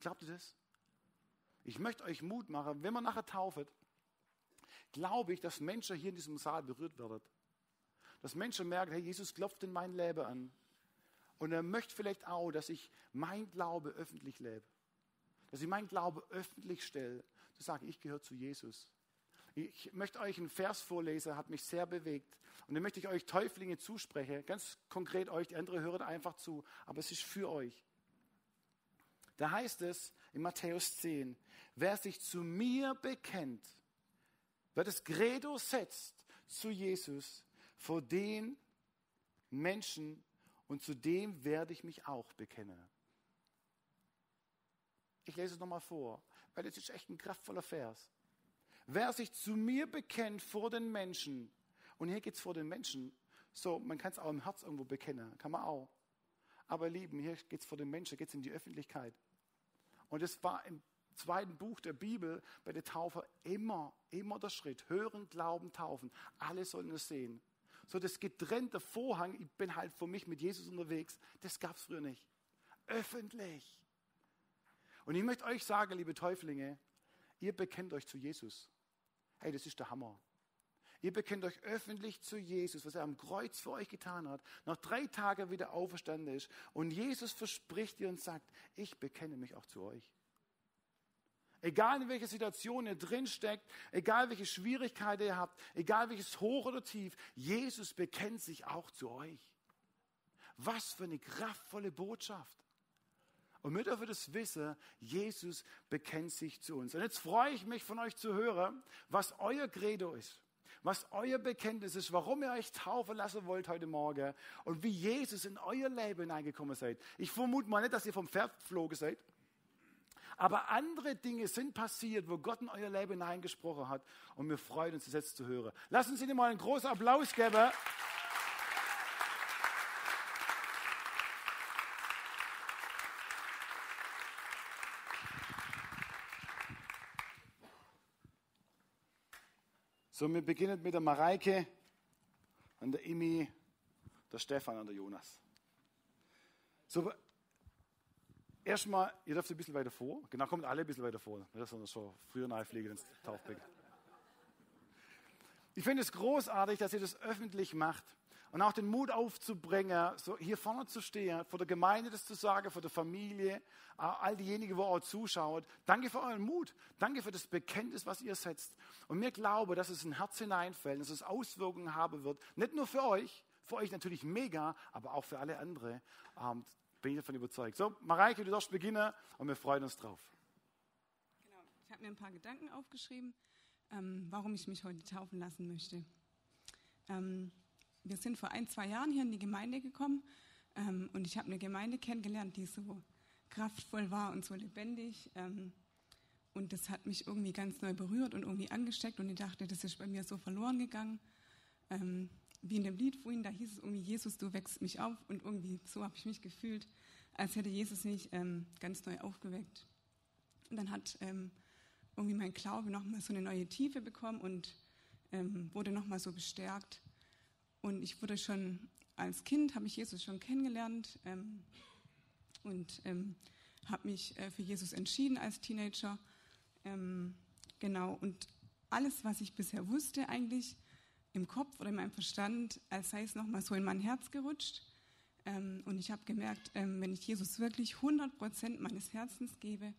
Glaubt ihr das? Ich möchte euch Mut machen, wenn man nachher tauft, glaube ich, dass Menschen hier in diesem Saal berührt werden. Dass Menschen merken, hey, Jesus klopft in mein Leben an. Und er möchte vielleicht auch, dass ich mein Glaube öffentlich lebe. Dass ich mein Glaube öffentlich stelle. Zu sagen, ich gehöre zu Jesus. Ich möchte euch einen Vers vorlesen, hat mich sehr bewegt. Und dann möchte ich euch Täuflinge zusprechen. Ganz konkret euch, die anderen hören einfach zu. Aber es ist für euch. Da heißt es in Matthäus 10, wer sich zu mir bekennt, Wer das Credo setzt zu Jesus, vor den Menschen und zu dem werde ich mich auch bekennen. Ich lese es nochmal vor, weil das ist echt ein kraftvoller Vers. Wer sich zu mir bekennt vor den Menschen, und hier geht es vor den Menschen, so, man kann es auch im Herz irgendwo bekennen, kann man auch. Aber lieben, hier geht es vor den Menschen, geht es in die Öffentlichkeit. Und es war im zweiten Buch der Bibel bei der Taufe immer, immer der Schritt. Hören, glauben, taufen. Alle sollen es sehen. So das getrennte Vorhang, ich bin halt für mich mit Jesus unterwegs, das gab es früher nicht. Öffentlich. Und ich möchte euch sagen, liebe Täuflinge, ihr bekennt euch zu Jesus. Hey, das ist der Hammer. Ihr bekennt euch öffentlich zu Jesus, was er am Kreuz für euch getan hat, nach drei Tagen wieder auferstanden ist. Und Jesus verspricht dir und sagt, ich bekenne mich auch zu euch. Egal in welcher Situation ihr drinsteckt, egal welche Schwierigkeiten ihr habt, egal welches Hoch oder Tief, Jesus bekennt sich auch zu euch. Was für eine kraftvolle Botschaft. Und wir dürfen das wissen, Jesus bekennt sich zu uns. Und jetzt freue ich mich von euch zu hören, was euer Credo ist was euer Bekenntnis ist, warum ihr euch taufen lassen wollt heute Morgen und wie Jesus in euer Leben hineingekommen seid. Ich vermute mal nicht, dass ihr vom Pferd geflogen seid, aber andere Dinge sind passiert, wo Gott in euer Leben hineingesprochen hat und wir freuen uns, das jetzt zu hören. Lassen Sie Ihnen mal einen großen Applaus geben. So, wir beginnen mit der Mareike und der Imi, der Stefan und der Jonas. So, erstmal, ihr dürft ein bisschen weiter vor. Genau, kommt alle ein bisschen weiter vor. Nicht, sondern schon früher nachfliegen ins Taufbecken. Ich finde es großartig, dass ihr das öffentlich macht und auch den Mut aufzubringen, so hier vorne zu stehen, vor der Gemeinde das zu sagen, vor der Familie, all diejenigen, wo auch zuschaut. Danke für euren Mut. Danke für das Bekenntnis, was ihr setzt. Und mir glaube, dass es ein Herz hineinfällt, dass es Auswirkungen haben wird. Nicht nur für euch, für euch natürlich mega, aber auch für alle anderen. Ähm, bin ich davon überzeugt. So, Mareike, du darfst beginnen und wir freuen uns drauf. Genau, ich habe mir ein paar Gedanken aufgeschrieben, ähm, warum ich mich heute taufen lassen möchte. Ähm, wir sind vor ein, zwei Jahren hier in die Gemeinde gekommen ähm, und ich habe eine Gemeinde kennengelernt, die so kraftvoll war und so lebendig. Ähm, und das hat mich irgendwie ganz neu berührt und irgendwie angesteckt und ich dachte, das ist bei mir so verloren gegangen. Ähm, wie in dem Lied vorhin, da hieß es irgendwie, Jesus, du wächst mich auf und irgendwie so habe ich mich gefühlt, als hätte Jesus mich ähm, ganz neu aufgeweckt. Und dann hat ähm, irgendwie mein Glaube nochmal so eine neue Tiefe bekommen und ähm, wurde nochmal so bestärkt. Und ich wurde schon als Kind, habe ich Jesus schon kennengelernt ähm, und ähm, habe mich äh, für Jesus entschieden als Teenager. Ähm, genau, und alles, was ich bisher wusste, eigentlich im Kopf oder in meinem Verstand, als sei es nochmal so in mein Herz gerutscht. Ähm, und ich habe gemerkt, ähm, wenn ich Jesus wirklich 100 Prozent meines Herzens gebe,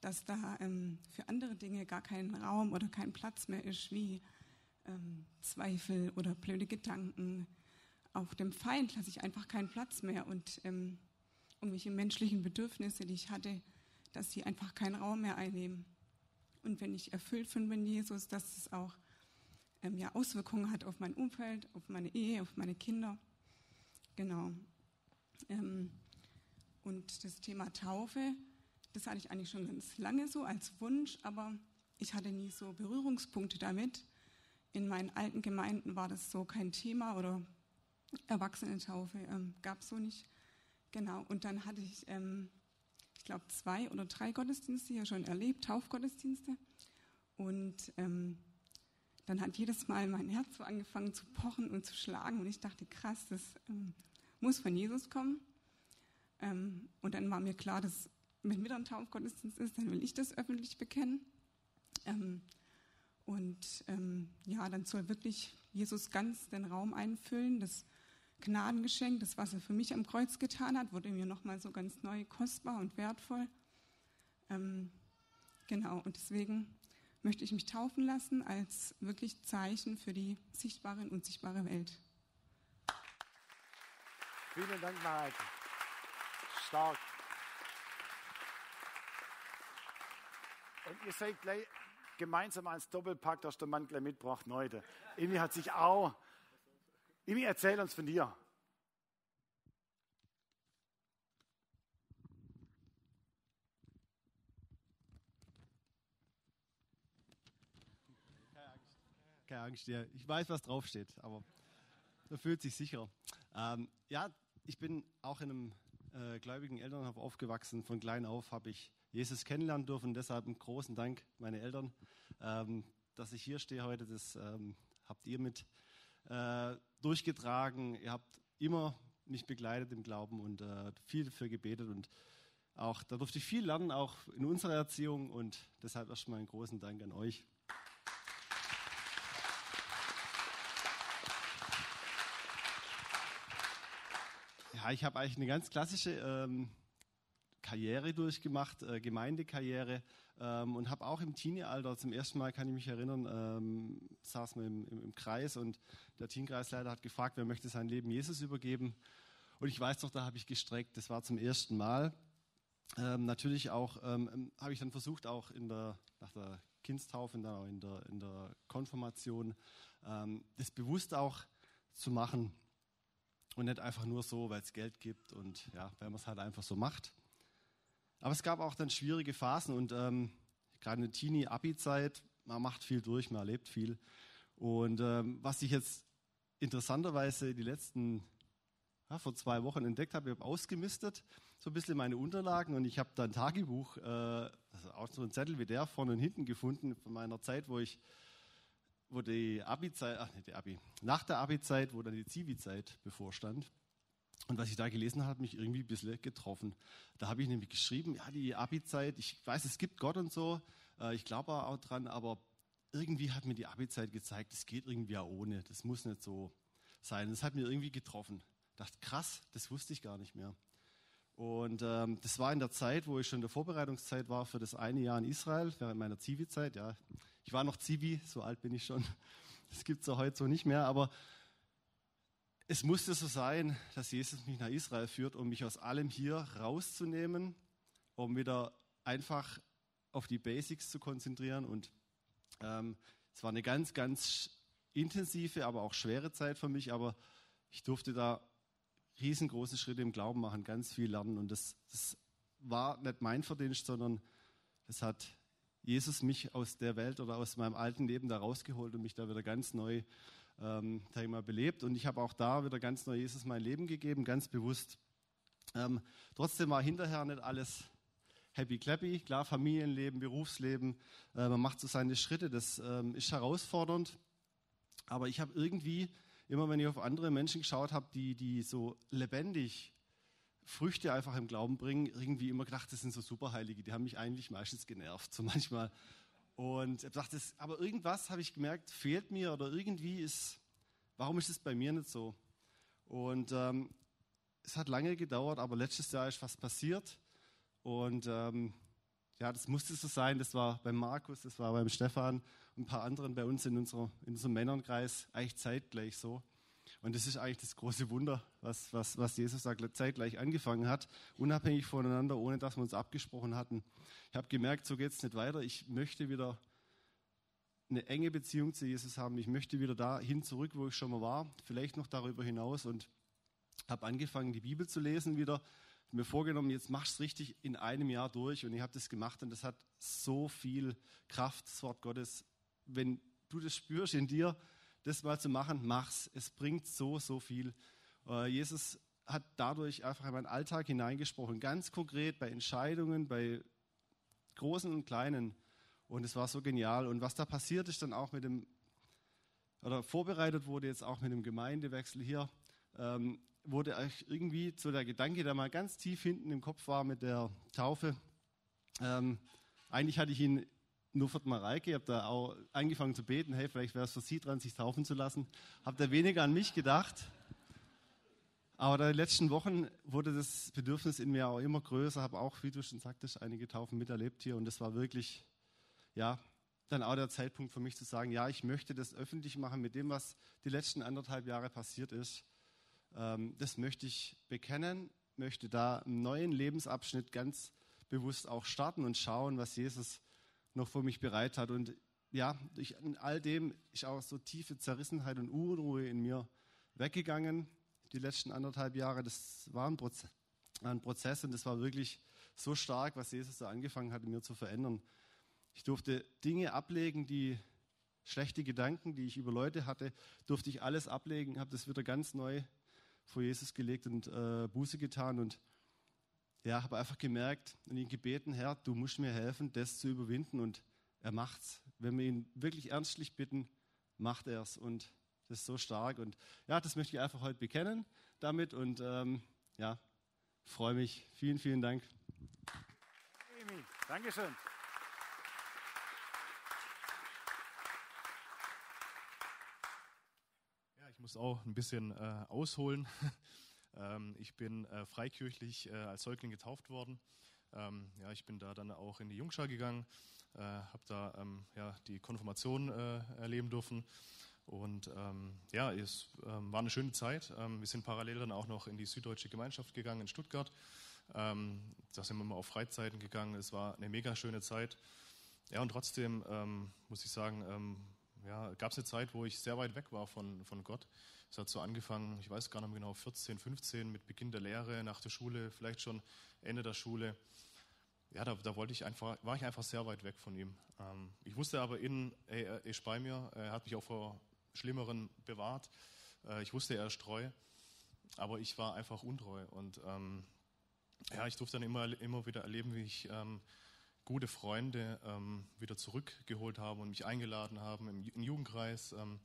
dass da ähm, für andere Dinge gar kein Raum oder kein Platz mehr ist, wie ähm, Zweifel oder blöde Gedanken. Auch dem Feind lasse ich einfach keinen Platz mehr und ähm, irgendwelche menschlichen Bedürfnisse, die ich hatte, dass sie einfach keinen Raum mehr einnehmen. Und wenn ich erfüllt bin mit Jesus, dass es auch ähm, ja, Auswirkungen hat auf mein Umfeld, auf meine Ehe, auf meine Kinder. Genau. Ähm, und das Thema Taufe, das hatte ich eigentlich schon ganz lange so als Wunsch, aber ich hatte nie so Berührungspunkte damit in meinen alten Gemeinden war das so kein Thema oder Erwachsenentaufe ähm, gab es so nicht. Genau, und dann hatte ich, ähm, ich glaube, zwei oder drei Gottesdienste hier schon erlebt, Taufgottesdienste. Und ähm, dann hat jedes Mal mein Herz so angefangen zu pochen und zu schlagen. Und ich dachte, krass, das ähm, muss von Jesus kommen. Ähm, und dann war mir klar, dass wenn wieder ein Taufgottesdienst ist, dann will ich das öffentlich bekennen. Ähm, und ähm, ja, dann soll wirklich Jesus ganz den Raum einfüllen. Das Gnadengeschenk, das, was er für mich am Kreuz getan hat, wurde mir nochmal so ganz neu kostbar und wertvoll. Ähm, genau, und deswegen möchte ich mich taufen lassen als wirklich Zeichen für die sichtbare und unsichtbare Welt. Vielen Dank, Mareike. Stark. Und ihr seid gleich gemeinsam als Doppelpack, das der Mann gleich mitgebracht heute. Emi hat sich auch. Emi, erzähl uns von dir. Keine Angst, ja. Ich weiß, was draufsteht, aber man fühlt sich sicher. Ähm, ja, ich bin auch in einem äh, gläubigen Elternhaus aufgewachsen. Von klein auf habe ich Jesus kennenlernen dürfen. Deshalb einen großen Dank, meine Eltern, ähm, dass ich hier stehe heute. Das ähm, habt ihr mit äh, durchgetragen. Ihr habt immer mich begleitet im Glauben und äh, viel dafür gebetet. Und auch da durfte ich viel lernen, auch in unserer Erziehung. Und deshalb erstmal einen großen Dank an euch. Ja, ich habe eigentlich eine ganz klassische ähm, Karriere durchgemacht, äh, Gemeindekarriere ähm, und habe auch im Teenie-Alter zum ersten Mal, kann ich mich erinnern, ähm, saß man im, im, im, Kreis und der Teamkreisleiter hat gefragt, wer möchte sein Leben Jesus übergeben. Und ich weiß noch, da habe ich gestreckt, das war zum ersten Mal. ähm, natürlich auch, ähm, habe ich dann versucht, auch in der, nach der Kindstaufe, dann auch in der, in der Konfirmation, ähm, das bewusst auch zu machen und nicht einfach nur so, weil es Geld gibt und ja, weil man es halt einfach so macht. Aber es gab auch dann schwierige Phasen und ähm, gerade eine Teenie-Abi-Zeit, man macht viel durch, man erlebt viel. Und ähm, was ich jetzt interessanterweise die letzten, ja, vor zwei Wochen entdeckt habe, ich habe ausgemistet, so ein bisschen meine Unterlagen und ich habe da ein Tagebuch, äh, also auch so ein Zettel wie der vorne und hinten gefunden von meiner Zeit, wo ich, wo die Abi-Zeit, ach nicht die Abi, nach der Abi-Zeit, wo dann die Zivi-Zeit bevorstand. Und was ich da gelesen habe, hat mich irgendwie ein bisschen getroffen. Da habe ich nämlich geschrieben, ja, die Abi-Zeit, ich weiß, es gibt Gott und so, äh, ich glaube auch dran, aber irgendwie hat mir die Abi-Zeit gezeigt, es geht irgendwie auch ohne, das muss nicht so sein. Das hat mir irgendwie getroffen. Ich dachte, krass, das wusste ich gar nicht mehr. Und ähm, das war in der Zeit, wo ich schon in der Vorbereitungszeit war für das eine Jahr in Israel, während meiner Zivi-Zeit. Ja, ich war noch Zivi, so alt bin ich schon. Das gibt es ja heute so nicht mehr, aber es musste so sein, dass Jesus mich nach Israel führt, um mich aus allem hier rauszunehmen, um wieder einfach auf die Basics zu konzentrieren. Und ähm, es war eine ganz, ganz intensive, aber auch schwere Zeit für mich, aber ich durfte da riesengroße Schritte im Glauben machen, ganz viel lernen. Und das, das war nicht mein Verdienst, sondern es hat Jesus mich aus der Welt oder aus meinem alten Leben da rausgeholt und mich da wieder ganz neu ähm, mal, belebt. Und ich habe auch da wieder ganz neu Jesus mein Leben gegeben, ganz bewusst. Ähm, trotzdem war hinterher nicht alles happy clappy. Klar, Familienleben, Berufsleben, äh, man macht so seine Schritte, das ähm, ist herausfordernd. Aber ich habe irgendwie, immer wenn ich auf andere Menschen geschaut habe, die, die so lebendig Früchte einfach im Glauben bringen, irgendwie immer gedacht, das sind so Superheilige, die haben mich eigentlich meistens genervt, so manchmal. Und ich dachte, aber irgendwas habe ich gemerkt, fehlt mir oder irgendwie ist, warum ist es bei mir nicht so? Und ähm, es hat lange gedauert, aber letztes Jahr ist was passiert. Und ähm, ja, das musste so sein. Das war beim Markus, das war beim Stefan und ein paar anderen bei uns in, unserer, in unserem Männernkreis eigentlich zeitgleich so. Und das ist eigentlich das große Wunder, was, was, was Jesus da zeitgleich angefangen hat, unabhängig voneinander, ohne dass wir uns abgesprochen hatten. Ich habe gemerkt, so geht es nicht weiter. Ich möchte wieder eine enge Beziehung zu Jesus haben. Ich möchte wieder dahin zurück, wo ich schon mal war, vielleicht noch darüber hinaus und habe angefangen, die Bibel zu lesen wieder mir vorgenommen, jetzt mach es richtig in einem Jahr durch und ich habe das gemacht und das hat so viel Kraft, das Wort Gottes. Wenn du das spürst in dir, das mal zu machen, mach's. Es bringt so, so viel. Äh, Jesus hat dadurch einfach in meinen Alltag hineingesprochen, ganz konkret bei Entscheidungen, bei großen und kleinen. Und es war so genial. Und was da passiert ist dann auch mit dem, oder vorbereitet wurde jetzt auch mit dem Gemeindewechsel hier, ähm, wurde irgendwie so der Gedanke, der mal ganz tief hinten im Kopf war mit der Taufe. Ähm, eigentlich hatte ich ihn nur für die Mareike, ich habe da auch angefangen zu beten, hey, vielleicht wäre es für sie dran, sich taufen zu lassen. Habe da weniger an mich gedacht. Aber in den letzten Wochen wurde das Bedürfnis in mir auch immer größer, habe auch, wie du schon sagtest, einige Taufen miterlebt hier und das war wirklich, ja, dann auch der Zeitpunkt für mich zu sagen, ja, ich möchte das öffentlich machen mit dem, was die letzten anderthalb Jahre passiert ist. Ähm, das möchte ich bekennen, möchte da einen neuen Lebensabschnitt ganz bewusst auch starten und schauen, was Jesus noch für mich bereit hat. Und ja, durch all dem ist auch so tiefe Zerrissenheit und Unruhe in mir weggegangen, die letzten anderthalb Jahre. Das war ein Prozess, ein Prozess und das war wirklich so stark, was Jesus da angefangen hat, in mir zu verändern. Ich durfte Dinge ablegen, die schlechte Gedanken, die ich über Leute hatte, durfte ich alles ablegen, habe das wieder ganz neu vor Jesus gelegt und äh, Buße getan und ja, habe einfach gemerkt und ihn gebeten, Herr, du musst mir helfen, das zu überwinden und er macht's. Wenn wir ihn wirklich ernstlich bitten, macht er es und das ist so stark und ja, das möchte ich einfach heute bekennen damit und ähm, ja, freue mich. Vielen, vielen Dank. Dankeschön. muss auch ein bisschen äh, ausholen. ähm, ich bin äh, freikirchlich äh, als Säugling getauft worden. Ähm, ja, ich bin da dann auch in die Jungschar gegangen, äh, habe da ähm, ja, die Konfirmation äh, erleben dürfen. Und ähm, ja, es ähm, war eine schöne Zeit. Ähm, wir sind parallel dann auch noch in die Süddeutsche Gemeinschaft gegangen in Stuttgart. Ähm, da sind wir mal auf Freizeiten gegangen. Es war eine mega schöne Zeit. Ja, und trotzdem ähm, muss ich sagen, ähm, ja, gab es eine Zeit, wo ich sehr weit weg war von, von Gott. Es hat so angefangen, ich weiß gar nicht mehr genau, 14, 15 mit Beginn der Lehre, nach der Schule, vielleicht schon Ende der Schule. Ja, da, da wollte ich einfach, war ich einfach sehr weit weg von ihm. Ähm, ich wusste aber innen, er ist bei mir, er hat mich auch vor Schlimmeren bewahrt. Äh, ich wusste, er ist treu, aber ich war einfach untreu. Und ähm, ja, ich durfte dann immer, immer wieder erleben, wie ich ähm, gute Freunde ähm, wieder zurückgeholt habe und mich eingeladen haben im, im Jugendkreis. Ähm,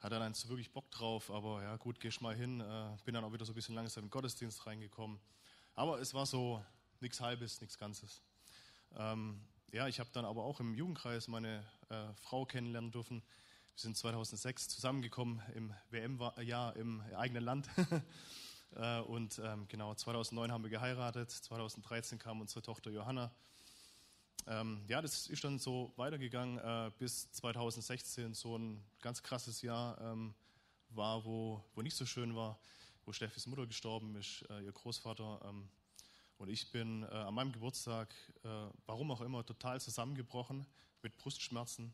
hatte dann so wirklich Bock drauf, aber ja gut, gehst mal hin. Äh, bin dann auch wieder so ein bisschen langsam im Gottesdienst reingekommen. Aber es war so nichts Halbes, nichts Ganzes. Ähm, ja, ich habe dann aber auch im Jugendkreis meine äh, Frau kennenlernen dürfen. Wir sind 2006 zusammengekommen im WM-Jahr im eigenen Land. Äh, und ähm, genau, 2009 haben wir geheiratet. 2013 kam unsere Tochter Johanna. Ähm, ja, das ist dann so weitergegangen äh, bis 2016, so ein ganz krasses Jahr ähm, war, wo, wo nicht so schön war, wo Steffis Mutter gestorben ist, äh, ihr Großvater. Ähm, und ich bin äh, an meinem Geburtstag, äh, warum auch immer, total zusammengebrochen mit Brustschmerzen.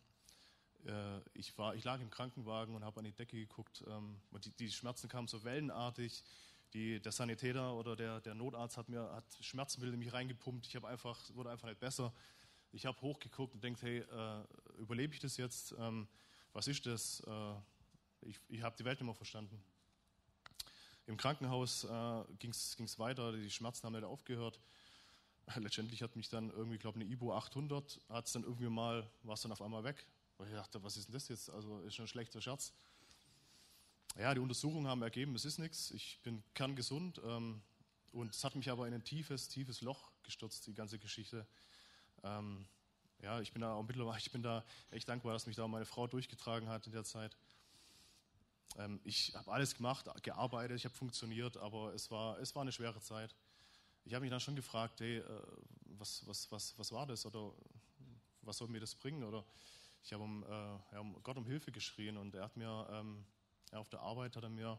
Äh, ich, war, ich lag im Krankenwagen und habe an die Decke geguckt. Ähm, und die, die, Schmerzen kamen so wellenartig. Die, der Sanitäter oder der, der Notarzt hat mir hat Schmerzmittel in mich reingepumpt. Ich einfach, wurde einfach nicht besser. Ich habe hochgeguckt und denkt, hey, äh, überlebe ich das jetzt? Ähm, was ist das? Äh, ich ich habe die Welt nicht mehr verstanden. Im Krankenhaus äh, ging es weiter, die Schmerzen haben nicht aufgehört. Letztendlich hat mich dann irgendwie, glaube eine Ibo 800, hat es dann irgendwie mal, war es dann auf einmal weg. Weil ich dachte, was ist denn das jetzt? Also ist schon ein schlechter Scherz. Ja, die Untersuchungen haben ergeben, es ist nichts. Ich bin kerngesund. Ähm, und es hat mich aber in ein tiefes, tiefes Loch gestürzt, die ganze Geschichte. Ähm, ja, ich bin da auch mittlerweile, ich bin da echt dankbar, dass mich da meine Frau durchgetragen hat in der Zeit. Ähm, ich habe alles gemacht, gearbeitet, ich habe funktioniert, aber es war, es war eine schwere Zeit. Ich habe mich dann schon gefragt, hey, äh, was, was, was, was war das oder was soll mir das bringen? Oder ich habe um, äh, ja, um Gott um Hilfe geschrien und er hat mir ähm, ja, auf der Arbeit hat er mir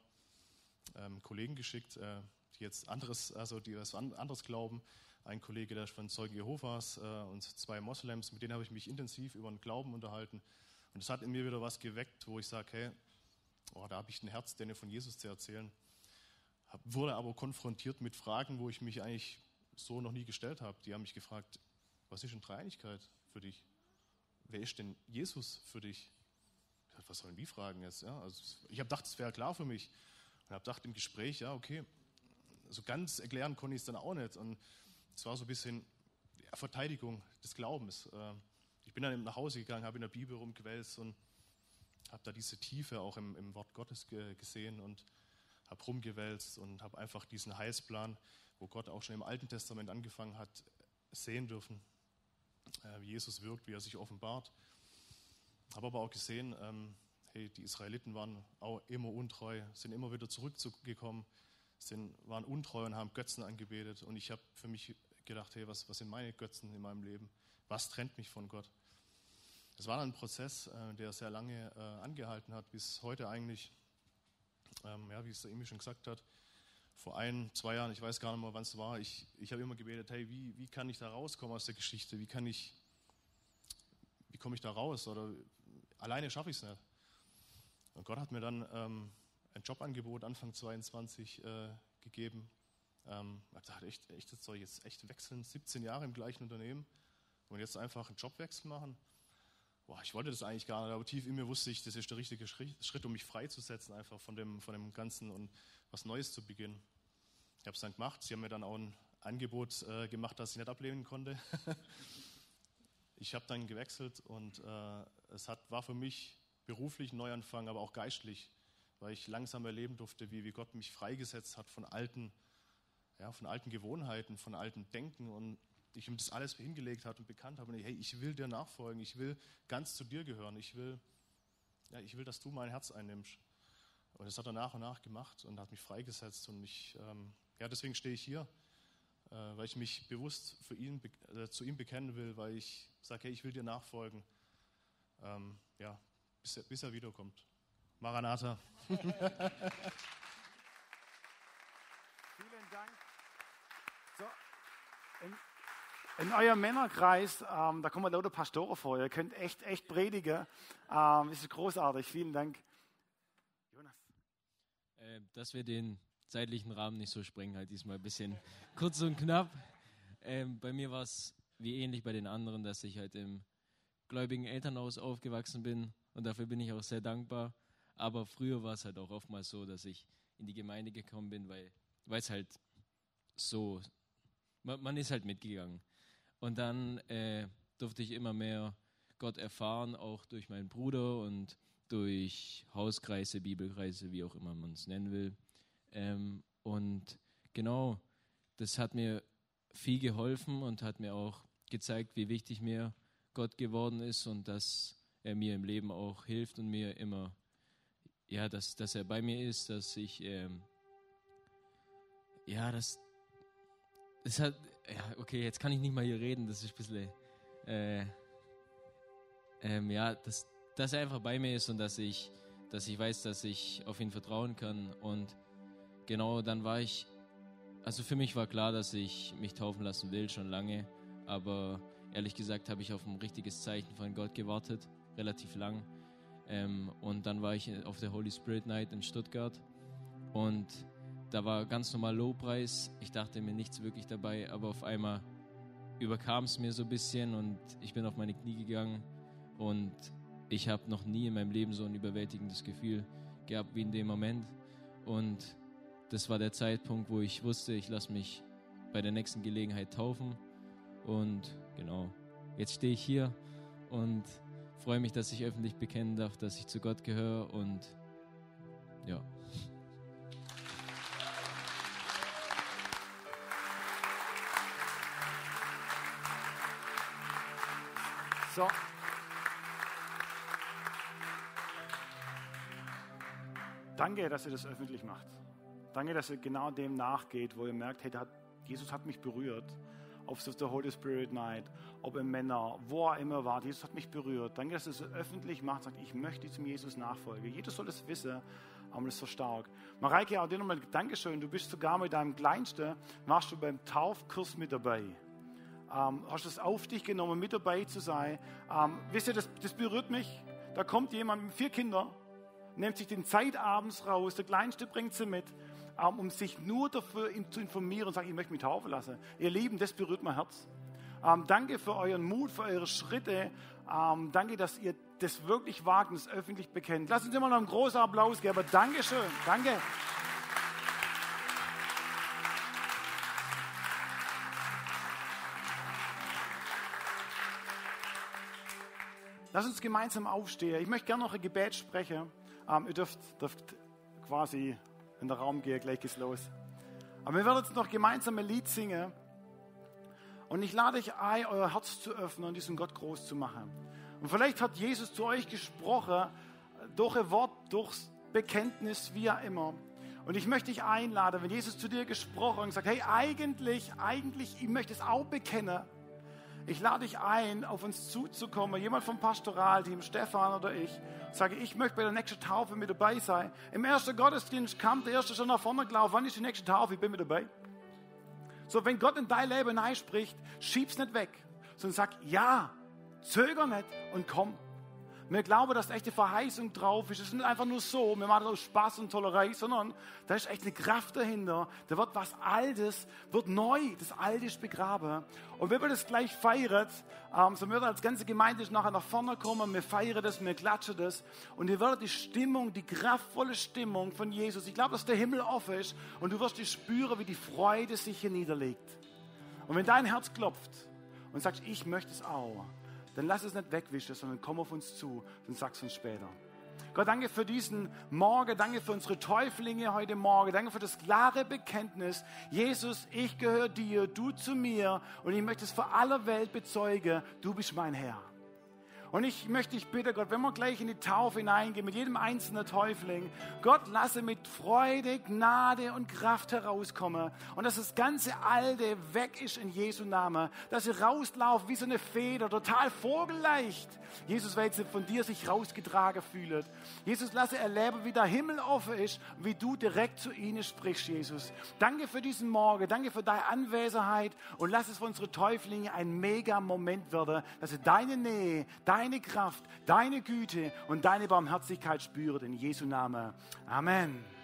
ähm, Kollegen geschickt, äh, die jetzt anderes, also die was anderes glauben. Ein Kollege, der von Zeugen Jehovas äh, und zwei Moslems, mit denen habe ich mich intensiv über den Glauben unterhalten. Und es hat in mir wieder was geweckt, wo ich sage, hey, oh, da habe ich ein Herz, denen von Jesus zu erzählen. Hab, wurde aber konfrontiert mit Fragen, wo ich mich eigentlich so noch nie gestellt habe. Die haben mich gefragt, was ist denn Dreieinigkeit für dich? wer ist denn Jesus für dich? Was sollen die fragen jetzt? Ja, also ich habe gedacht, es wäre klar für mich. Und habe gedacht im Gespräch, ja, okay, so ganz erklären konnte ich es dann auch nicht. Und es war so ein bisschen ja, Verteidigung des Glaubens. Ähm, ich bin dann eben nach Hause gegangen, habe in der Bibel rumgewälzt und habe da diese Tiefe auch im, im Wort Gottes ge gesehen und habe rumgewälzt und habe einfach diesen Heilsplan, wo Gott auch schon im Alten Testament angefangen hat, sehen dürfen äh, wie Jesus wirkt, wie er sich offenbart. Habe aber auch gesehen, ähm, hey, die Israeliten waren auch immer untreu, sind immer wieder zurückgekommen, sind, waren untreu und haben Götzen angebetet. Und ich habe für mich gedacht, hey, was, was sind meine Götzen in meinem Leben? Was trennt mich von Gott? Es war ein Prozess, äh, der sehr lange äh, angehalten hat, bis heute eigentlich, ähm, ja, wie es der Emi schon gesagt hat, vor ein, zwei Jahren, ich weiß gar nicht mehr, wann es war, ich, ich habe immer gebetet, hey, wie, wie kann ich da rauskommen aus der Geschichte? Wie kann ich, wie komme ich da raus? Oder alleine schaffe ich es nicht. Und Gott hat mir dann ähm, ein Jobangebot Anfang 22 äh, gegeben. Ähm, ich dachte, echt, echt, jetzt soll ich jetzt echt wechseln, 17 Jahre im gleichen Unternehmen und jetzt einfach einen Jobwechsel machen. Boah, ich wollte das eigentlich gar nicht, aber tief in mir wusste ich, das ist der richtige Schritt, um mich freizusetzen, einfach von dem, von dem Ganzen und was Neues zu beginnen. Ich habe es dann gemacht. Sie haben mir dann auch ein Angebot äh, gemacht, das ich nicht ablehnen konnte. ich habe dann gewechselt und äh, es hat, war für mich beruflich ein Neuanfang, aber auch geistlich, weil ich langsam erleben durfte, wie, wie Gott mich freigesetzt hat von alten, ja, von alten Gewohnheiten, von alten Denken und ich ihm das alles hingelegt hat und bekannt habe. Und hey, ich will dir nachfolgen, ich will ganz zu dir gehören, ich will, ja, ich will, dass du mein Herz einnimmst. Und das hat er nach und nach gemacht und hat mich freigesetzt. Und ich, ähm, ja, deswegen stehe ich hier, äh, weil ich mich bewusst für ihn, äh, zu ihm bekennen will, weil ich sage, hey, ich will dir nachfolgen. Ähm, ja, bis er, bis er wiederkommt. Maranatha. Vielen Dank. So, In, in eurem Männerkreis, ähm, da kommen lauter Pastoren vor. Ihr könnt echt, echt predigen. Ähm, das ist großartig. Vielen Dank. Jonas. Äh, dass wir den zeitlichen Rahmen nicht so sprengen, halt diesmal ein bisschen kurz und knapp. Ähm, bei mir war es wie ähnlich bei den anderen, dass ich halt im gläubigen Elternhaus aufgewachsen bin und dafür bin ich auch sehr dankbar. Aber früher war es halt auch oftmals so, dass ich in die Gemeinde gekommen bin, weil es halt so, man, man, ist halt mitgegangen. Und dann äh, durfte ich immer mehr Gott erfahren, auch durch meinen Bruder und durch Hauskreise, Bibelkreise, wie auch immer man es nennen will. Ähm, und genau, das hat mir viel geholfen und hat mir auch gezeigt, wie wichtig mir Gott geworden ist und dass er mir im Leben auch hilft und mir immer, ja, dass, dass er bei mir ist, dass ich, ähm, ja, das, das hat, ja, okay, jetzt kann ich nicht mal hier reden, das ist ein bisschen, äh, ähm, ja, dass, dass er einfach bei mir ist und dass ich, dass ich weiß, dass ich auf ihn vertrauen kann und genau, dann war ich, also für mich war klar, dass ich mich taufen lassen will, schon lange, aber ehrlich gesagt habe ich auf ein richtiges Zeichen von Gott gewartet, relativ lang. Ähm, und dann war ich auf der Holy Spirit Night in Stuttgart und da war ganz normal Lowpreis. Ich dachte mir nichts wirklich dabei, aber auf einmal überkam es mir so ein bisschen und ich bin auf meine Knie gegangen und ich habe noch nie in meinem Leben so ein überwältigendes Gefühl gehabt wie in dem Moment. Und das war der Zeitpunkt, wo ich wusste, ich lasse mich bei der nächsten Gelegenheit taufen. Und genau, jetzt stehe ich hier und freue mich, dass ich öffentlich bekennen darf, dass ich zu Gott gehöre und ja. So. Danke, dass ihr das öffentlich macht. Danke, dass ihr genau dem nachgeht, wo ihr merkt, hey, hat, Jesus hat mich berührt. Auf der Holy Spirit Night, ob im Männer, wo er immer war, Jesus hat mich berührt. Danke, dass ihr es öffentlich macht, sagt, ich möchte diesem Jesus nachfolgen. Jeder soll es wissen, aber das ist so stark. Mareike, auch dir nochmal Dankeschön. Du bist sogar mit deinem Kleinsten, warst du beim Taufkurs mit dabei. Ähm, hast es auf dich genommen, mit dabei zu sein. Ähm, wisst ihr, das, das berührt mich. Da kommt jemand mit vier Kindern, nimmt sich den Zeit abends raus, der Kleinste bringt sie mit um sich nur dafür zu informieren und sagen, ich möchte mich taufen lassen. Ihr Lieben, das berührt mein Herz. Ähm, danke für euren Mut, für eure Schritte. Ähm, danke, dass ihr das wirklich wagt und es öffentlich bekennt. Lasst uns immer noch einen großen Applaus geben. Dankeschön. Danke. Lass uns gemeinsam aufstehen. Ich möchte gerne noch ein Gebet sprechen. Ähm, ihr dürft, dürft quasi in den Raum gehe, gleich geht's los. Aber wir werden jetzt noch gemeinsam ein Lied singen. Und ich lade euch ein, euer Herz zu öffnen und diesen Gott groß zu machen. Und vielleicht hat Jesus zu euch gesprochen, durch ein Wort, durchs Bekenntnis, wie auch immer. Und ich möchte dich einladen, wenn Jesus zu dir gesprochen und sagt, hey, eigentlich, eigentlich, ich möchte es auch bekennen, ich lade dich ein, auf uns zuzukommen. Jemand vom Pastoralteam, Stefan oder ich, sage, ich möchte bei der nächsten Taufe mit dabei sein. Im ersten Gottesdienst kam der erste schon nach vorne gelaufen. Wann ist die nächste Taufe? Ich bin mit dabei. So, wenn Gott in dein Leben spricht, schieb's nicht weg, sondern sag, ja, zöger nicht und komm. Wir glauben, dass echte Verheißung drauf ist. Es ist nicht einfach nur so, wir machen das Spaß und Tollerei, sondern da ist echt eine Kraft dahinter. Da wird was Altes, wird neu. Das Alte ist begraben. Und wenn wir das gleich feiern, ähm, so wird als ganze Gemeinde nachher nach vorne kommen, wir feiern das, wir klatschen das. Und ihr werdet die Stimmung, die kraftvolle Stimmung von Jesus, ich glaube, dass der Himmel offen ist und du wirst die spüren, wie die Freude sich hier niederlegt. Und wenn dein Herz klopft und sagst, ich möchte es auch, dann lass es nicht wegwischen, sondern komm auf uns zu und sag's uns später. Gott, danke für diesen Morgen, danke für unsere Täuflinge heute Morgen, danke für das klare Bekenntnis. Jesus, ich gehöre dir, du zu mir und ich möchte es vor aller Welt bezeugen, du bist mein Herr. Und ich möchte dich bitten, Gott, wenn wir gleich in die Taufe hineingehen, mit jedem einzelnen Täufling, Gott lasse mit Freude, Gnade und Kraft herauskommen. Und dass das ganze Alte weg ist in Jesu Namen. Dass sie rauslaufen wie so eine Feder, total vogelleicht. Jesus, weil sie von dir sich rausgetragen fühlt. Jesus, lasse erleben, wie der Himmel offen ist wie du direkt zu ihnen sprichst, Jesus. Danke für diesen Morgen, danke für deine Anwesenheit und lass es für unsere Täuflinge ein mega Moment werden, dass sie deine Nähe, deine Kraft, deine Güte und deine Barmherzigkeit spüren. In Jesu Namen. Amen.